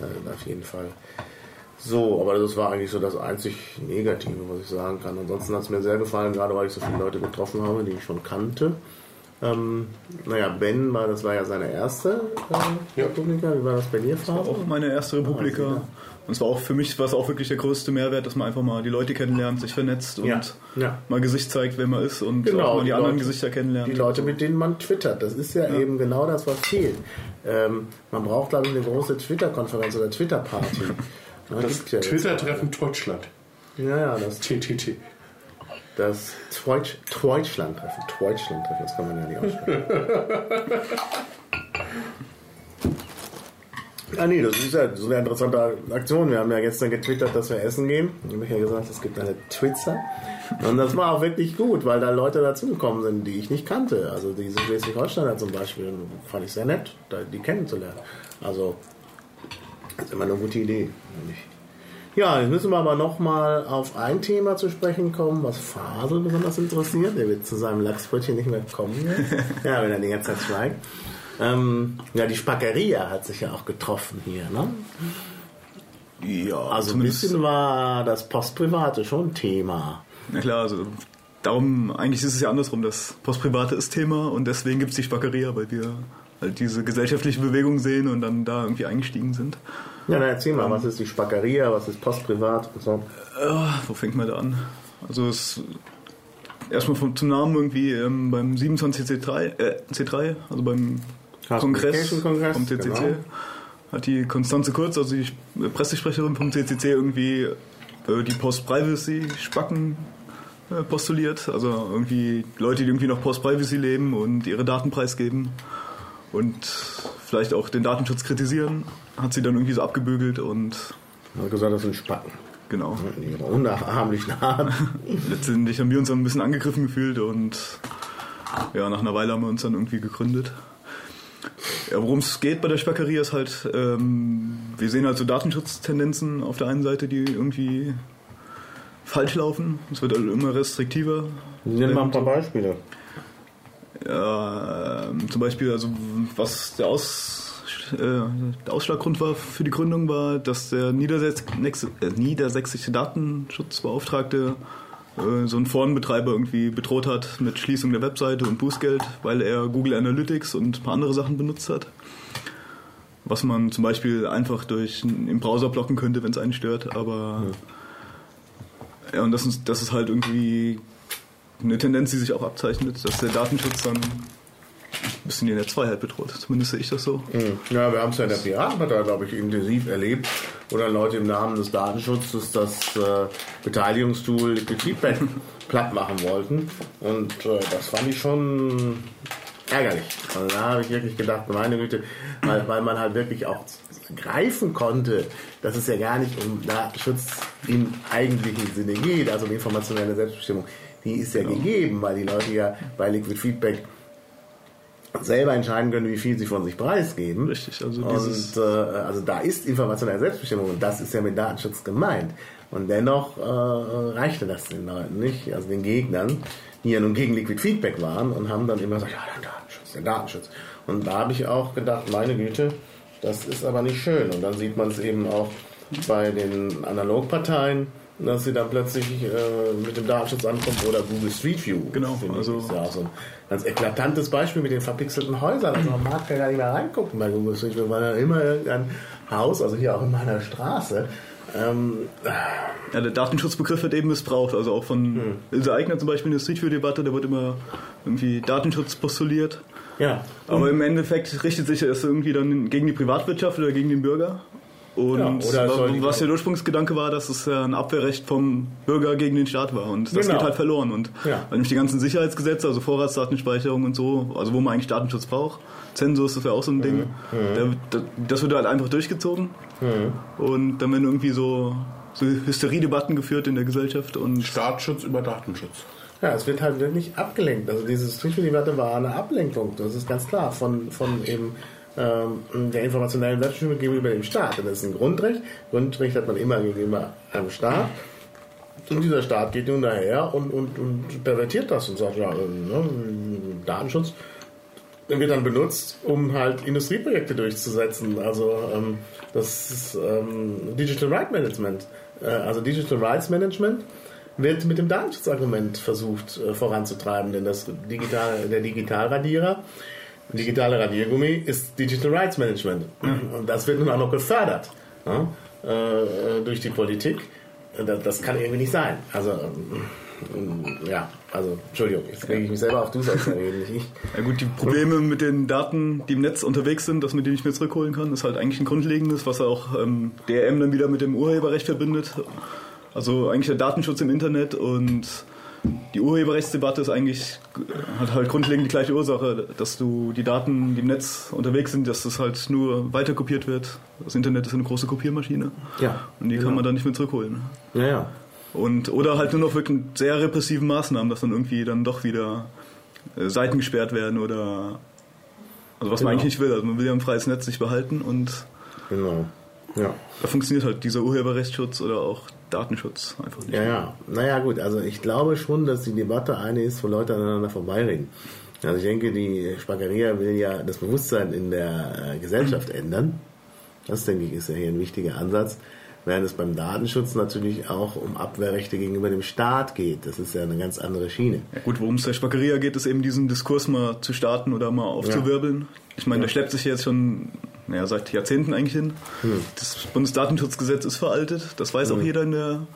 Äh, auf jeden Fall. So, aber das war eigentlich so das einzig Negative, was ich sagen kann. Ansonsten hat es mir sehr gefallen, gerade weil ich so viele Leute getroffen habe, die ich schon kannte. Ähm, naja, Ben war, das war ja seine erste äh, Ja. Republika. Wie war das bei dir, War Vater? auch meine erste Republika. Und es war auch für mich war es auch wirklich der größte Mehrwert, dass man einfach mal die Leute kennenlernt, sich vernetzt und Ja, ja. mal Gesicht zeigt, wer man ist und Genau, auch mal die, die anderen Leute- Gesichter kennenlernt. Die Leute, mit denen man twittert. Das ist ja, eben genau das, was fehlt. Ähm, man braucht, glaube ich, eine große Twitter-Konferenz oder Twitter-Party. Das jetzt. Twitter-Treffen Deutschland. Ja, ja, das, TTT. Das Deutsch, Deutschland-Treffen. Deutschland-Treffen, das kann man ja nicht aussprechen. Ah nee, das ist ja so eine interessante Aktion. Wir haben ja gestern getwittert, dass wir essen gehen. Ich habe ja gesagt, es gibt eine Twitzer. Und das war auch wirklich gut, weil da Leute dazugekommen sind, die ich nicht kannte. Also diese Schleswig-Holsteiner zum Beispiel, fand ich sehr nett, die kennenzulernen. Also, das ist immer eine gute Idee. finde ich. Ja, jetzt müssen wir aber nochmal auf ein Thema zu sprechen kommen, was Fasel besonders interessiert. Der wird zu seinem Lachsbrötchen nicht mehr kommen. Ja, wenn er die ganze Zeit schweigt. Ähm, ja, die Spackeria hat sich ja auch getroffen hier. Ne? ja, Also ein bisschen war das Postprivate schon Thema. Na klar, also darum, eigentlich ist es ja andersrum. Das Postprivate ist Thema und deswegen gibt es die Spackeria, weil wir halt diese gesellschaftliche Bewegung sehen und dann da irgendwie eingestiegen sind. Ja, dann erzähl mal, was ist die Spackeria, was ist Postprivat und so. Äh, wo fängt man da an? Also es erstmal vom, zum Namen irgendwie ähm, beim 27 C3, äh, C3, also beim Kongress Kongress, vom CCC, genau. hat die Konstanze Kurz, also die Pressesprecherin vom CCC, irgendwie äh, die Post-Privacy-Spacken äh, postuliert. Also irgendwie Leute, die irgendwie noch Post-Privacy leben und ihre Daten preisgeben und vielleicht auch den Datenschutz kritisieren, hat sie dann irgendwie so abgebügelt und habe gesagt, das sind Spacken. genau. In ihrer unnachahmlichen Art. Letztendlich haben wir uns dann ein bisschen angegriffen gefühlt und ja, nach einer Weile haben wir uns dann irgendwie gegründet. Ja, worum es geht bei der Spackeria ist halt, ähm, wir sehen halt so Datenschutztendenzen auf der einen Seite, die irgendwie falsch laufen. Es wird halt immer restriktiver. Nenn mal ein paar Beispiele. Ja, ähm, zum Beispiel, also was der, Aus, äh, der Ausschlaggrund war für die Gründung war, dass der Niedersätz, nächste- äh, niedersächsische Datenschutzbeauftragte äh, so einen Forenbetreiber irgendwie bedroht hat mit Schließung der Webseite und Bußgeld, weil er Google Analytics und ein paar andere Sachen benutzt hat. Was man zum Beispiel einfach durch im Browser blocken könnte, wenn es einen stört, aber ja, und das ist, das ist halt irgendwie eine Tendenz, die sich auch abzeichnet, dass der Datenschutz dann ein bisschen die Netzfreiheit bedroht. Zumindest sehe ich das so. Hm. Ja, wir haben es ja in der Piratenpartei, glaube ich, intensiv erlebt, wo dann Leute im Namen des Datenschutzes das äh, Beteiligungstool Liquid Feedback platt machen wollten. Und äh, das fand ich schon ärgerlich. Also da habe ich wirklich gedacht, meine Güte, weil, weil man halt wirklich auch greifen konnte, dass es ja gar nicht um Datenschutz im eigentlichen Sinne geht, also um informationelle Selbstbestimmung. Die ist ja gegeben, weil die Leute ja bei Liquid Feedback selber entscheiden können, wie viel sie von sich preisgeben. Richtig, also und dieses- äh, also da ist informationelle Selbstbestimmung und das ist ja mit Datenschutz gemeint. Und dennoch äh, reichte das den Leuten nicht, also den Gegnern, die ja nun gegen Liquid Feedback waren und haben dann immer gesagt, ja, der Datenschutz, der Datenschutz. Und da habe ich auch gedacht, meine Güte, das ist aber nicht schön. Und dann sieht man es eben auch bei den Analogparteien, dass sie dann plötzlich äh, mit dem Datenschutz ankommen oder Google Street View. Genau, also- ist ja auch so ein ganz eklatantes Beispiel mit den verpixelten Häusern. Also man mag ja gar nicht mehr reingucken bei Google Street View, weil da immer irgendein Haus, also hier auch in meiner Straße, ähm, Ja, der Datenschutzbegriff wird eben missbraucht. Also auch von Hm. Ilse Eigner zum Beispiel in der Street View Debatte, da wird immer irgendwie Datenschutz postuliert. ja. Aber im Endeffekt richtet sich das irgendwie dann gegen die Privatwirtschaft oder gegen den Bürger. Und Ja, was der Ursprungsgedanke war, dass es ja ein Abwehrrecht vom Bürger gegen den Staat war. Und das Genau. geht halt verloren. Und Ja. weil nämlich die ganzen Sicherheitsgesetze, also Vorratsdatenspeicherung und so, also wo man eigentlich Datenschutz braucht, Zensus, das wäre auch so ein Ding, da, da, das wird halt einfach durchgezogen. Und dann werden irgendwie so, so Hysteriedebatten geführt in der Gesellschaft. Und Staatsschutz über Datenschutz. Ja, es wird halt wirklich abgelenkt. Also diese Street-Debatte war eine Ablenkung, das ist ganz klar, von, von eben ähm, der informationellen Selbstbestimmung gegenüber dem Staat. Und das ist ein Grundrecht. Grundrecht hat man immer gegenüber einem Staat. Und dieser Staat geht nun daher und, und, und pervertiert das und sagt, ja, äh, ne, Datenschutz wird dann benutzt, um halt Industrieprojekte durchzusetzen. Also ähm, das ist, ähm, Digital Right Management, äh, also Digital Rights Management wird mit dem Datenschutzargument versucht äh, voranzutreiben, denn das Digital, der Digitalradierer, digitale Radiergummi ist Digital Rights Management und das wird nun auch noch gefördert. Äh, durch die Politik. Das, das kann irgendwie nicht sein. Also, ähm, ja, also, Entschuldigung, jetzt rege ich mich selber auf, du sollst ja reden, nicht ich. Ja gut, die Probleme mit den Daten, die im Netz unterwegs sind, dass man die nicht mehr zurückholen kann, ist halt eigentlich ein grundlegendes, was auch ähm, DRM dann wieder mit dem Urheberrecht verbindet. Also eigentlich der Datenschutz im Internet und die Urheberrechtsdebatte ist eigentlich, hat halt grundlegend die gleiche Ursache, dass du die Daten, die im Netz unterwegs sind, dass das halt nur weiterkopiert wird. Das Internet ist eine große Kopiermaschine. Ja, Und die genau. kann man dann nicht mehr zurückholen. Ja, ja. Und, oder halt nur noch wirklich sehr repressiven Maßnahmen, dass dann irgendwie dann doch wieder äh, Seiten gesperrt werden oder also was man Genau. eigentlich nicht will. Also man will ja ein freies Netz sich behalten und Genau. Ja. da funktioniert halt dieser Urheberrechtsschutz oder auch Datenschutz einfach nicht. Ja, ja. Naja, gut, also ich glaube schon, dass die Debatte eine ist, wo Leute aneinander vorbeireden. Also ich denke, die Spackeria will ja das Bewusstsein in der äh, Gesellschaft ändern. Das, denke ich, ist ja hier ein wichtiger Ansatz. Während es beim Datenschutz natürlich auch um Abwehrrechte gegenüber dem Staat geht. Das ist ja eine ganz andere Schiene. Ja gut, worum es der Spackeria geht, ist eben diesen Diskurs mal zu starten oder mal aufzuwirbeln. Ich meine, der schleppt sich jetzt schon naja, seit Jahrzehnten eigentlich hin. Das Bundesdatenschutzgesetz ist veraltet, das weiß auch jeder, in der,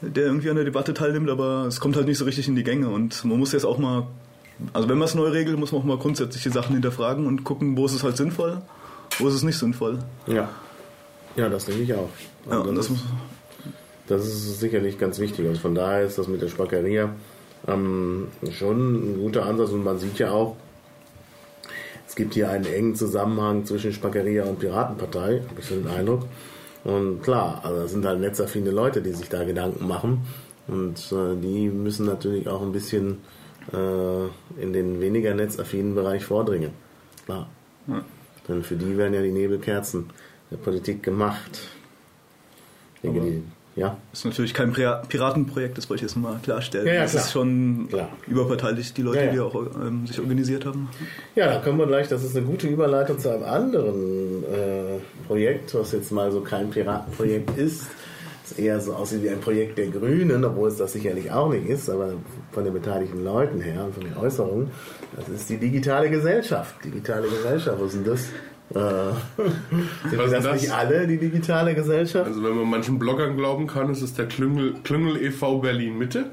der irgendwie an der Debatte teilnimmt, aber es kommt halt nicht so richtig in die Gänge und man muss jetzt auch mal, also wenn man es neu regelt, muss man auch mal grundsätzliche Sachen hinterfragen und gucken, wo ist es halt sinnvoll, wo ist es nicht sinnvoll. Ja. Ja, das denke ich auch. Ja, Also und das das, muss, das ist sicherlich ganz wichtig. Also von daher ist das mit der Spackeria ähm, schon ein guter Ansatz und man sieht ja auch, es gibt hier einen engen Zusammenhang zwischen Spackeria und Piratenpartei, habe ich so den Eindruck. Und klar, also das sind halt netzaffine Leute, die sich da Gedanken machen. Und äh, die müssen natürlich auch ein bisschen äh, in den weniger netzaffinen Bereich vordringen. Klar. Ja. Denn für die werden ja die Nebelkerzen der Politik gemacht. Ich denke, die, ja. ist natürlich kein Pira- Piratenprojekt, das wollte ich jetzt mal klarstellen. Ja, ja, das ist schon Klar. überparteilich, die Leute, ja. die auch ähm, sich organisiert haben. Ja, da können wir gleich, das ist eine gute Überleitung zu einem anderen äh, Projekt, was jetzt mal so kein Piratenprojekt ist. Das eher so aussieht wie ein Projekt der Grünen, obwohl es das sicherlich auch nicht ist, aber von den beteiligten Leuten her und von den Äußerungen. Das ist die digitale Gesellschaft. Digitale Gesellschaft, was ist denn das? Äh, sind das, das? nicht alle, die digitale Gesellschaft? Also wenn man manchen Bloggern glauben kann, ist es der Klüngel, Klüngel e.V. Berlin Mitte.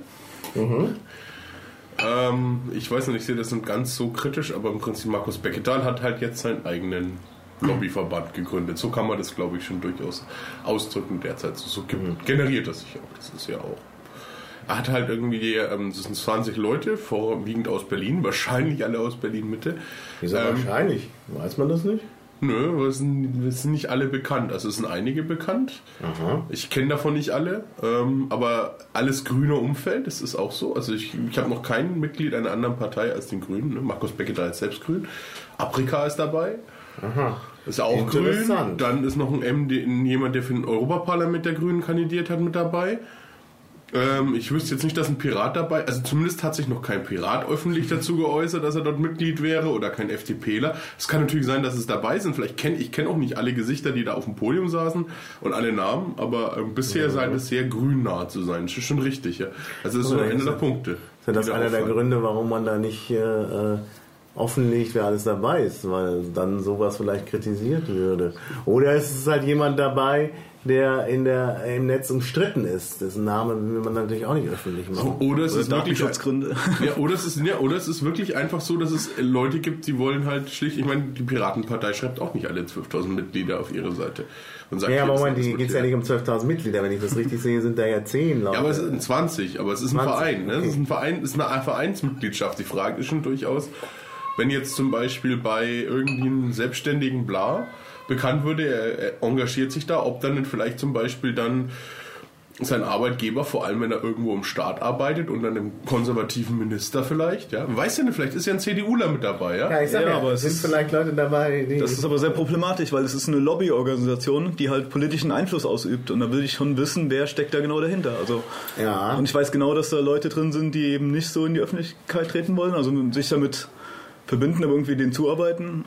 Ähm, ich weiß nicht, ich sehe das nicht ganz so kritisch, aber im Prinzip Markus Beckedahl hat halt jetzt seinen eigenen Lobbyverband gegründet. So kann man das, glaube ich, schon durchaus ausdrücken derzeit. So, ge- generiert das sich auch. Das ist ja auch. Er hat halt irgendwie, ähm, das sind 20 Leute, vorwiegend aus Berlin, wahrscheinlich alle aus Berlin Mitte. Wieso Ähm, wahrscheinlich? Weiß man das nicht? Nö, es sind, es sind nicht alle bekannt. Also es sind einige bekannt. Aha. Ich kenne davon nicht alle, ähm, aber alles grüne Umfeld, das ist auch so. Also ich, ich habe noch kein Mitglied einer anderen Partei als den Grünen. Ne? Markus Beckedahl ist selbst grün. Aprika ist dabei. Aha. Ist auch grün. Dann ist noch ein MD, jemand, der für ein Europaparlament der Grünen kandidiert hat, mit dabei. Ähm, ich wüsste jetzt nicht, dass ein Pirat dabei Also zumindest hat sich noch kein Pirat öffentlich dazu geäußert, dass er dort Mitglied wäre oder kein FDPler. Es kann natürlich sein, dass es dabei sind. Vielleicht kenne ich kenne auch nicht alle Gesichter, die da auf dem Podium saßen und alle Namen, aber ähm, bisher scheint es sehr grünnah zu sein. Das ist schon richtig, ja. Also das ist so einer ist der er- Punkte. Ist ja das da einer der. Gründe, warum man da nicht äh, äh, offenlegt, wer alles dabei ist, weil dann sowas vielleicht kritisiert würde. Oder ist es halt jemand dabei, der in der im Netz umstritten ist. Dessen Name will man natürlich auch nicht öffentlich machen. Oder es Oder ist wirklich Datenschutzgründe. Ja, oder es ist ja, oder es ist wirklich einfach so, dass es Leute gibt, die wollen halt schlicht. Ich meine, die Piratenpartei schreibt auch nicht alle 12.000 Mitglieder auf ihre Seite und sagt, Ja, aber Moment, die geht es ja nicht um 12.000 Mitglieder. Wenn ich das richtig sehe, sind da ja 10 Leute. Ja, aber es sind 20, aber es ist ein 20, Verein. Ne? Es okay. ist ein Verein, es ist eine Vereinsmitgliedschaft. Die Frage ist schon durchaus, wenn jetzt zum Beispiel bei irgendwie einem selbstständigen Bla bekannt würde, er, er engagiert sich da, ob dann nicht vielleicht zum Beispiel dann sein Arbeitgeber, vor allem wenn er irgendwo im Staat arbeitet und dann einem konservativen Minister vielleicht, ja, weiß ja nicht, vielleicht ist ja ein CDUler mit dabei, ja. ja, ich sag Ja, ja, aber es sind ist- vielleicht Leute dabei, die. Das ist aber sehr problematisch, weil es ist eine Lobbyorganisation, die halt politischen Einfluss ausübt. Und da will ich schon wissen, wer steckt da genau dahinter. Also, Ja. Und ich weiß genau, dass da Leute drin sind, die eben nicht so in die Öffentlichkeit treten wollen, also sich damit verbinden, aber irgendwie denen zuarbeiten.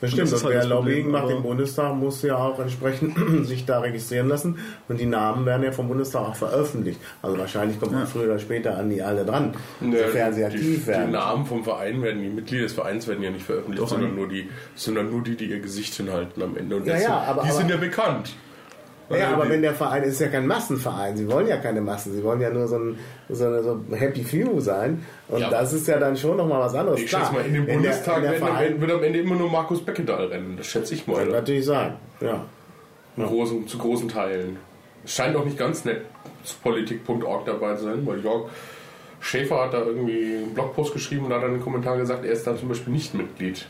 Bestimmt, Das und ist halt wer das Problem, Lobbying macht im Bundestag, muss ja auch entsprechend sich da registrieren lassen. Und die Namen werden ja vom Bundestag auch veröffentlicht. Also wahrscheinlich kommt man früher oder später an die alle dran, sofern sie die, aktiv die werden. Namen vom Verein werden, die Mitglieder des Vereins werden ja nicht veröffentlicht, sondern nur die, sondern nur die, die ihr Gesicht hinhalten am Ende. Und Ja, das ja, aber- die aber- sind ja bekannt. Ja, aber wenn der Verein ist ja kein Massenverein, sie wollen ja keine Massen, sie wollen ja nur so ein, so eine, so Happy Few sein. Und Ja. das ist ja dann schon nochmal was anderes. Ich schätze mal, in dem der- Bundestag wenn der werden- Verein, wird am Ende immer nur Markus Beckedahl rennen. Das schätze ich kann mal. natürlich sein. Ja. In großen, zu großen Teilen. Es scheint auch nicht ganz nett zu politik.org dabei zu sein, weil Jörg Schäfer hat da irgendwie einen Blogpost geschrieben und hat dann in den Kommentaren gesagt, er ist da zum Beispiel nicht Mitglied.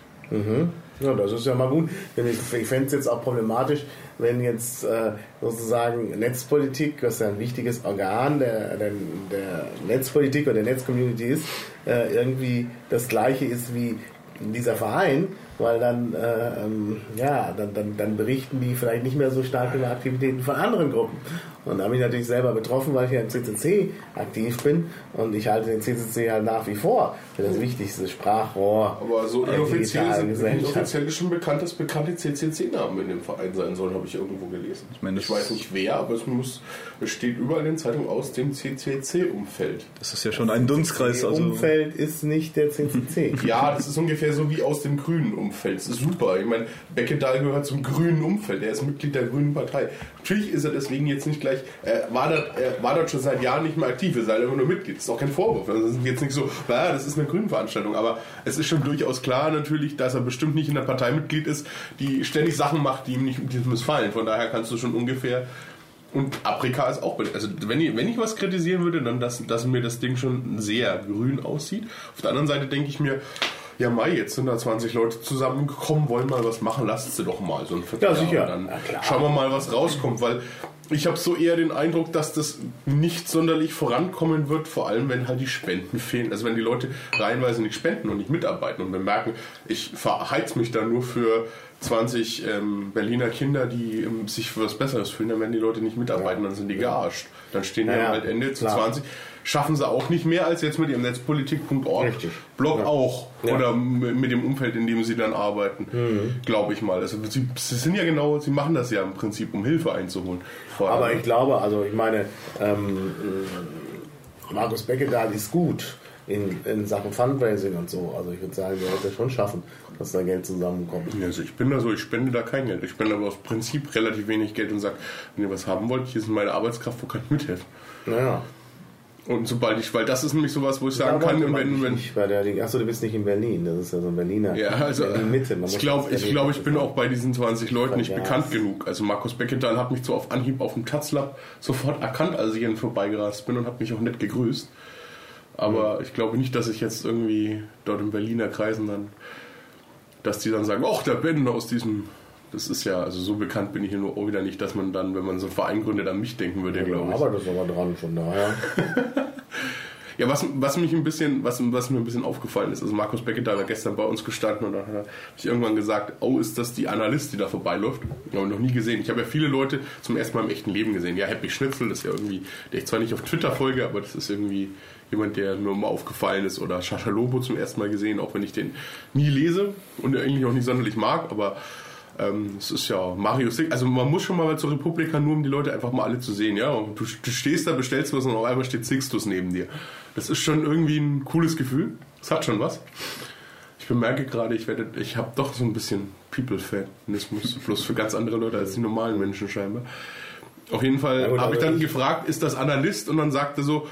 Ja, das ist ja mal gut. Ich fände es jetzt auch problematisch, wenn jetzt äh, sozusagen Netzpolitik, was ja ein wichtiges Organ der, der, der Netzpolitik oder der Netzcommunity ist, äh, irgendwie das gleiche ist wie dieser Verein, weil dann, äh, ähm, ja, dann, dann, dann berichten die vielleicht nicht mehr so stark über Aktivitäten von anderen Gruppen. Und da bin ich natürlich selber betroffen, weil ich ja im CCC aktiv bin und ich halte den CCC halt nach wie vor für das wichtigste Sprachrohr. Aber so inoffiziell, sind, ist schon bekannt, dass bekannte CCC-Namen in dem Verein sein sollen, habe ich irgendwo gelesen. Ich, meine, das- weiß nicht wer, aber es, muss, es steht überall in den Zeitungen aus dem CCC-Umfeld. Das ist ja schon ein Dunstkreis. Ihr Also, Umfeld ist nicht der CCC. Ja, das ist ungefähr so wie aus dem grünen Umfeld. Das ist super. Ich meine, Beckedahl gehört zum grünen Umfeld. Er ist Mitglied der Grünen Partei. Natürlich ist er deswegen jetzt nicht gleich, er war dort, er war dort schon seit Jahren nicht mehr aktiv, er halt immer nur Mitglied. Das ist auch kein Vorwurf. Also das ist jetzt nicht so, ja, das ist eine grünen Veranstaltung. Aber es ist schon durchaus klar natürlich, dass er bestimmt nicht in der Partei Mitglied ist, die ständig Sachen macht, die ihm nicht die missfallen. Von daher kannst du schon ungefähr und Afrika ist auch, also wenn ich, wenn ich was kritisieren würde, dann dass, dass mir das Ding schon sehr grün aussieht. Auf der anderen Seite denke ich mir, ja Mai, jetzt sind da 20 Leute zusammengekommen, wollen mal was machen, lasst sie doch mal so ein Ja, sicher. Dann schauen wir mal, was rauskommt, weil ich habe so eher den Eindruck, dass das nicht sonderlich vorankommen wird, vor allem wenn halt die Spenden fehlen. Also wenn die Leute reihenweise nicht spenden und nicht mitarbeiten und bemerken, ich verheiz mich da nur für 20 ähm, Berliner Kinder, die ähm, sich für was Besseres fühlen, dann werden die Leute nicht mitarbeiten, dann sind die gearscht. Dann stehen die Ja, am halt Ende zu klar. 20. Schaffen sie auch nicht mehr als jetzt mit ihrem Netzpolitik.org. Blog Ja. auch. Ja. Oder mit dem Umfeld, in dem sie dann arbeiten. Glaube ich mal. Also sie, sie sind ja genau, sie machen das ja im Prinzip, um Hilfe einzuholen. Aber ich glaube, also ich meine, ähm, äh, Markus Beckedahl ist gut in, in Sachen Fundraising und so. Also ich würde sagen, der wird es schon schaffen, dass da Geld zusammenkommt. Also ich bin da so, ich spende da kein Geld. Ich spende aber aus Prinzip relativ wenig Geld und sage, wenn ihr was haben wollt, hier ist meine Arbeitskraft, wo kann ich mithelfen? Naja. Und sobald ich, weil das ist nämlich sowas, wo ich sagen kann, wenn, wenn, nicht bei der, achso, du bist nicht in Berlin. Das ist ja so ein Berliner. Ja, also Berlin Mitte. Man ich glaube, ich, glaub, ich bin auch bei diesen 20 Leuten nicht bekannt genug. Also Markus Beckedahl hat mich zwar auf Anhieb auf dem Tazlab sofort erkannt, als ich ihm vorbeigerast bin und hat mich auch nett gegrüßt. Aber ich glaube nicht, dass ich jetzt irgendwie dort in Berliner Kreisen dann, dass die dann sagen, ach, der Ben aus diesem, das ist ja, also so bekannt bin ich hier nur auch wieder nicht, dass man dann, wenn man so einen Verein gründet, an mich denken würde, glaube ich. Aber das ist aber dran, von daher. Ja, was, was mich ein bisschen, was, was mir ein bisschen aufgefallen ist, also Markus Beckedahl hat gestern bei uns gestanden und dann habe ich irgendwann gesagt, oh, ist das die Analyst, die da vorbeiläuft? Habe ich noch nie gesehen. Ich habe ja viele Leute zum ersten Mal im echten Leben gesehen. Ja, Happy Schnitzel, das ist ja irgendwie, der ich zwar nicht auf Twitter folge, aber das ist irgendwie jemand, der mir mal aufgefallen ist. Oder Shasha Lobo zum ersten Mal gesehen, auch wenn ich den nie lese und eigentlich auch nicht sonderlich mag, aber ähm, es ist ja Mario Sick. Also man muss schon mal zur Republika, nur um die Leute einfach mal alle zu sehen. Ja, und du, du stehst da, bestellst was und auf einmal steht Sixtus neben dir. Das ist schon irgendwie ein cooles Gefühl. Es hat schon was. Ich bemerke gerade, ich werde, ich habe doch so ein bisschen People-Fanismus, bloß für ganz andere Leute als die normalen Menschen scheinbar. Auf jeden Fall gut, habe ich dann ich- gefragt, ist das Analyst? Und dann sagte so,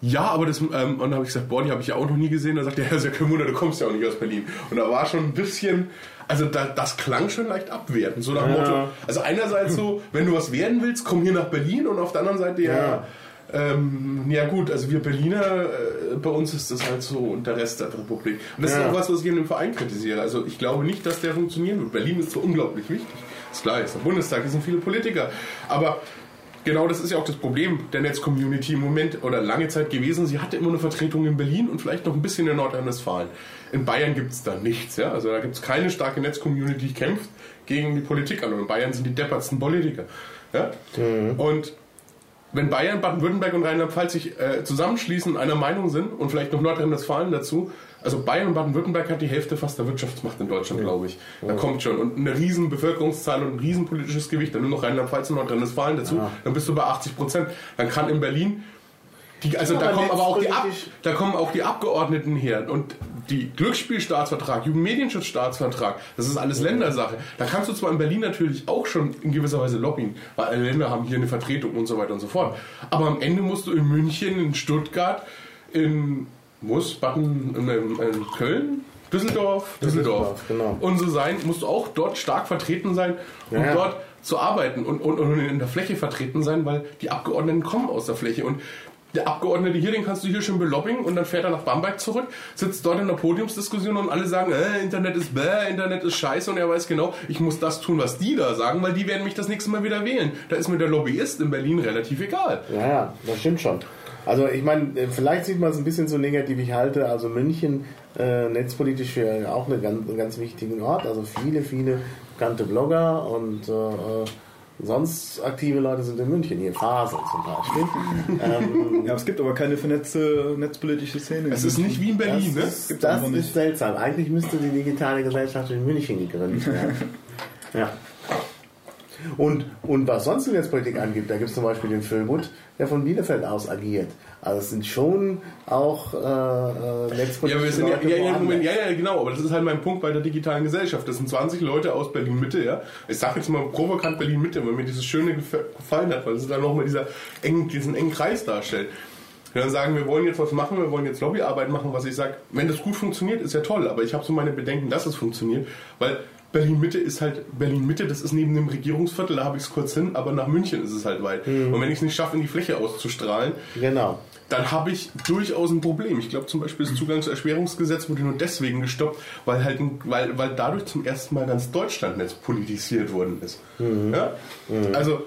ja, aber das, ähm, und dann habe ich gesagt, boah, die habe ich ja auch noch nie gesehen. Da sagt er, ja, ist ja kein Wunder, du kommst ja auch nicht aus Berlin. Und da war schon ein bisschen, also da, das klang schon leicht abwertend, so nach Ja. Motto, also einerseits so, wenn du was werden willst, komm hier nach Berlin und auf der anderen Seite ja, Ja. ähm, ja gut, also wir Berliner, äh, bei uns ist das halt so und der Rest der Republik. Und das Ja. ist auch was, was ich in dem Verein kritisiere. Also ich glaube nicht, dass der funktionieren wird. Berlin ist so unglaublich wichtig. Ist klar, ist der Bundestag, es sind viele Politiker. Aber genau das ist ja auch das Problem der Netz-Community im Moment oder lange Zeit gewesen. Sie hatte immer eine Vertretung in Berlin und vielleicht noch ein bisschen in Nordrhein-Westfalen. In Bayern gibt es da nichts. Ja? Also da gibt es keine starke Netz-Community, die kämpft gegen die Politik an. Und in Bayern sind die deppertsten Politiker. Ja? Und wenn Bayern, Baden-Württemberg und Rheinland-Pfalz sich äh, zusammenschließen und einer Meinung sind und vielleicht noch Nordrhein-Westfalen dazu, also Bayern und Baden-Württemberg hat die Hälfte fast der Wirtschaftsmacht in Deutschland, glaube ich. Da kommt schon. Und eine riesen Bevölkerungszahl und ein riesen politisches Gewicht. Dann nur noch Rheinland-Pfalz und Nordrhein-Westfalen dazu, dann bist du bei 80 Prozent. Dann kann in Berlin Die, also da kommen aber auch die, Ab, da kommen auch die Abgeordneten her und die Glücksspielstaatsvertrag, Jugendmedienschutzstaatsvertrag, das ist alles Ländersache. Da kannst du zwar in Berlin natürlich auch schon in gewisser Weise lobbyen, weil alle Länder haben hier eine Vertretung und so weiter und so fort. Aber am Ende musst du in München, in Stuttgart, in muss Baden, in, in Köln, Düsseldorf, Düsseldorf, Düsseldorf, genau. und so sein, musst du auch dort stark vertreten sein, um Ja, ja. dort zu arbeiten und, und, und in der Fläche vertreten sein, weil die Abgeordneten kommen aus der Fläche und der Abgeordnete hier, den kannst du hier schon belobbingen und dann fährt er nach Bamberg zurück, sitzt dort in der Podiumsdiskussion und alle sagen, äh, Internet ist bäh, Internet ist scheiße und er weiß genau, ich muss das tun, was die da sagen, weil die werden mich das nächste Mal wieder wählen. Da ist mir der Lobbyist in Berlin relativ egal. Ja, ja, das stimmt schon. Also ich meine, äh, vielleicht sieht man es ein bisschen so negativ, ich halte also München äh, netzpolitisch für auch eine ganz, einen ganz wichtigen Ort. Also viele, viele bekannte Blogger und äh, äh, sonst aktive Leute sind in München, hier Phase zum Beispiel. ähm, Ja, es gibt aber keine vernetzte netzpolitische Szene. Es ist nicht wie in Berlin, ne? das ist, Gibt's das ist seltsam. Eigentlich müsste die digitale Gesellschaft in München gegründet werden. ja. Und, und was sonst die Netzpolitik angeht, da gibt es zum Beispiel den Föbut, der von Bielefeld aus agiert. Also es sind schon auch äh, äh, netzpolitische Ja, wir sind Leute ja, ja. Moment, ja, ja, genau, aber das ist halt mein Punkt bei der digitalen Gesellschaft. Das sind 20 Leute aus Berlin-Mitte, ja. Ich sag jetzt mal provokant Berlin-Mitte, weil mir dieses Schöne gef- gefallen hat, weil es dann nochmal dieser engen, diesen engen Kreis darstellt. Wir dann sagen, wir wollen jetzt was machen, wir wollen jetzt Lobbyarbeit machen, was ich sage, wenn das gut funktioniert, ist ja toll, aber ich habe so meine Bedenken, dass es funktioniert, weil Berlin-Mitte ist halt, Berlin-Mitte, das ist neben dem Regierungsviertel, da habe ich es kurz hin, aber nach München ist es halt weit. Und wenn ich es nicht schaffe, in die Fläche auszustrahlen, Genau. dann habe ich durchaus ein Problem. Ich glaube zum Beispiel das Zugangserschwerungsgesetz wurde nur deswegen gestoppt, weil halt weil, weil dadurch zum ersten Mal ganz Deutschland jetzt politisiert worden ist. Ja? Also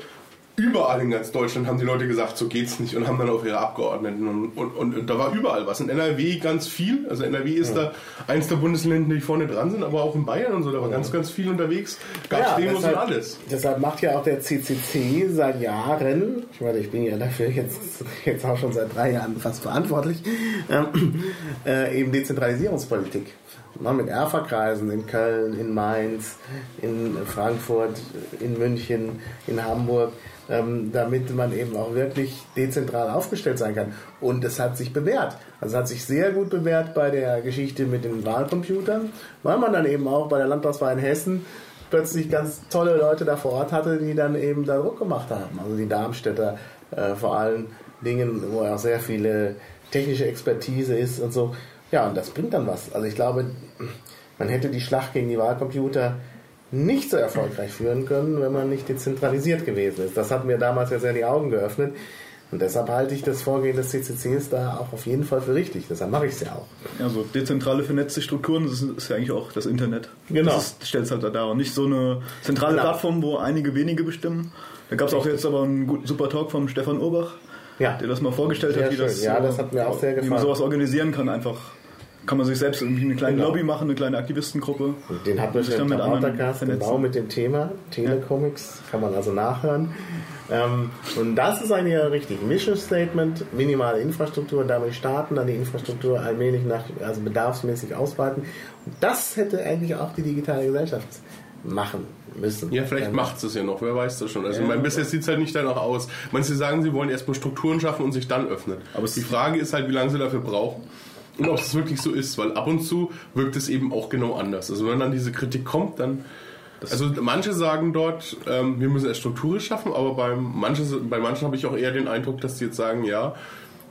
überall in ganz Deutschland haben die Leute gesagt, so geht's nicht und haben dann auf ihre Abgeordneten und, und, und, und da war überall was. In NRW ganz viel, also NRW ist da eins der Bundesländer, die vorne dran sind, aber auch in Bayern und so, da war ganz, ganz viel unterwegs. Gab Ja, Demos und deshalb- alles. Deshalb macht ja auch der CCC seit Jahren, ich meine, ich bin ja dafür jetzt, jetzt auch schon seit drei Jahren fast verantwortlich, ähm, äh, eben Dezentralisierungspolitik. Na, mit Erfa-Kreisen in Köln, in Mainz, in Frankfurt, in München, in Hamburg, ähm, damit man eben auch wirklich dezentral aufgestellt sein kann. Und es hat sich bewährt. Also es hat sich sehr gut bewährt bei der Geschichte mit den Wahlcomputern, weil man dann eben auch bei der Landtagswahl in Hessen plötzlich ganz tolle Leute da vor Ort hatte, die dann eben da Druck gemacht haben. Also die Darmstädter äh, vor allen Dingen, wo auch sehr viele technische Expertise ist und so. Ja, und das bringt dann was. Also ich glaube, man hätte die Schlacht gegen die Wahlcomputer nicht so erfolgreich führen können, wenn man nicht dezentralisiert gewesen ist. Das hat mir damals ja sehr die Augen geöffnet. Und deshalb halte ich das Vorgehen des CCCs da auch auf jeden Fall für richtig. Deshalb mache ich es ja auch. Ja, so dezentrale vernetzte Strukturen, das ist, ja eigentlich auch das Internet. Genau. Das stellt es halt da dar. Und nicht so eine zentrale Genau. Plattform, wo einige wenige bestimmen. Da gab es auch jetzt aber einen guten, super Talk vom Stefan Urbach, Ja. der das mal vorgestellt Sehr hat, wie schön. das, Ja, das hat mir auch sehr wie man sowas organisieren kann. Einfach kann man sich selbst irgendwie eine kleine Genau. Lobby machen, eine kleine Aktivistengruppe. Den hatten wir sich schon mit anderen Podcast, genau mit dem Thema Telecomics, kann man also nachhören. Ähm, und das ist eigentlich ja richtig. Mission Statement, minimale Infrastruktur, damit starten, dann die Infrastruktur allmählich nach, also bedarfsmäßig ausweiten. Und das hätte eigentlich auch die digitale Gesellschaft machen müssen. Ja, vielleicht Ähm, macht es ja noch, wer weiß das schon. Also, ich meine, bisher sieht es halt nicht danach aus. Manche sagen, sie wollen erstmal Strukturen schaffen und sich dann öffnen. Aber die Frage ist halt, wie lange sie dafür brauchen und ob es wirklich so ist, weil ab und zu wirkt es eben auch genau anders. Also, wenn dann diese Kritik kommt, dann. Also manche sagen dort, ähm, wir müssen erst Strukturen schaffen, aber beim manche, bei manchen habe ich auch eher den Eindruck, dass die jetzt sagen, ja,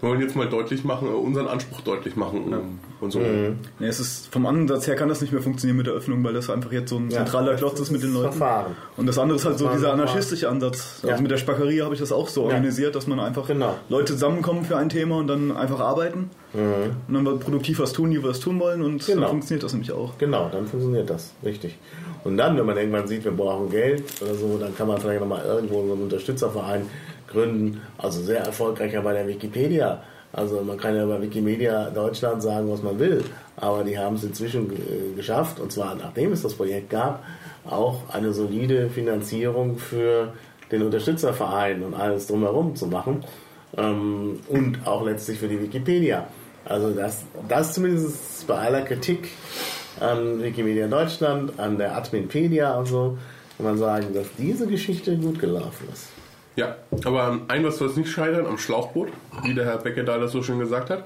wir wollen jetzt mal deutlich machen, äh, unseren Anspruch deutlich machen um, und so. Nee, es ist, vom Ansatz her kann das nicht mehr funktionieren mit der Öffnung, weil das einfach jetzt so ein Ja, zentraler Klotz ist mit den Leuten. Verfahren. Und das andere ist halt so dieser anarchistische Ansatz. Also Ja. mit der Spackerie habe ich das auch so organisiert, dass man einfach Genau. Leute zusammenkommen für ein Thema und dann einfach arbeiten. Und dann wird produktiv was tun, die was tun wollen und Genau. dann funktioniert das nämlich auch. Genau, dann funktioniert das, richtig. Und dann, wenn man irgendwann sieht, wir brauchen Geld oder so, dann kann man vielleicht nochmal irgendwo so einen Unterstützerverein gründen. Also sehr erfolgreicher bei der Wikipedia. Also man kann ja bei Wikimedia Deutschland sagen, was man will, aber die haben es inzwischen äh, geschafft, und zwar nachdem es das Projekt gab, auch eine solide Finanzierung für den Unterstützerverein und alles drumherum zu machen. Ähm, und auch letztlich für die Wikipedia. Also das, das zumindest bei aller Kritik an Wikimedia Deutschland, an der Adminpedia und so, kann man sagen, dass diese Geschichte gut gelaufen ist. Ja, aber ein was soll es nicht scheitern, am Schlauchboot, wie der Herr Becker da das so schön gesagt hat.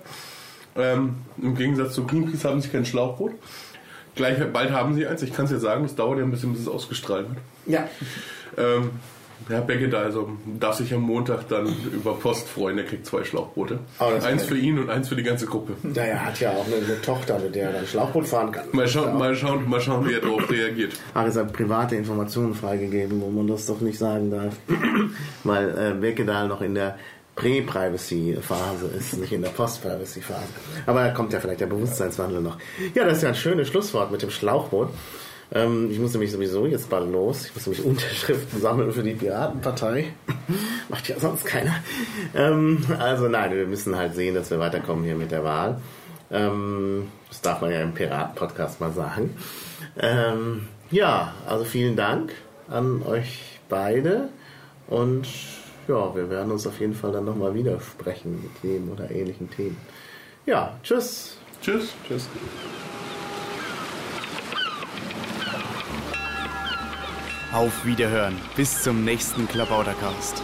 Ähm, Im Gegensatz zu Greenpeace haben sie kein Schlauchboot. Gleich bald haben sie eins. Ich kann es ja sagen, es dauert ja ein bisschen, bis es ausgestrahlt wird. Ja. Ähm, Herr Beckett also darf sich am Montag dann über Post freuen. Er kriegt zwei Schlauchboote. Oh, eins für ihn und eins für die ganze Gruppe. Ja, er hat ja auch eine, eine Tochter, mit der er dann Schlauchboot fahren kann. Mal schauen, mal schauen, mal schauen, wie er darauf reagiert. Ach, es hat private Informationen freigegeben, wo man das doch nicht sagen darf. Weil äh, Beckedahl noch in der Prä-Privacy-Phase ist, nicht in der Post-Privacy-Phase. Aber da kommt ja vielleicht der Bewusstseinswandel noch. Ja, das ist ja ein schönes Schlusswort mit dem Schlauchboot. Ähm, ich muss nämlich sowieso jetzt bald los. Ich muss nämlich Unterschriften sammeln für die Piratenpartei. Macht ja sonst keiner. Ähm, also nein, wir müssen halt sehen, dass wir weiterkommen hier mit der Wahl. Ähm, das darf man ja im Piraten-Podcast mal sagen. Ähm, ja, also vielen Dank an euch beide und ja, wir werden uns auf jeden Fall dann nochmal wieder sprechen mit dem oder ähnlichen Themen. Ja, tschüss. Tschüss. Tschüss. Auf Wiederhören. Bis zum nächsten Klabautercast.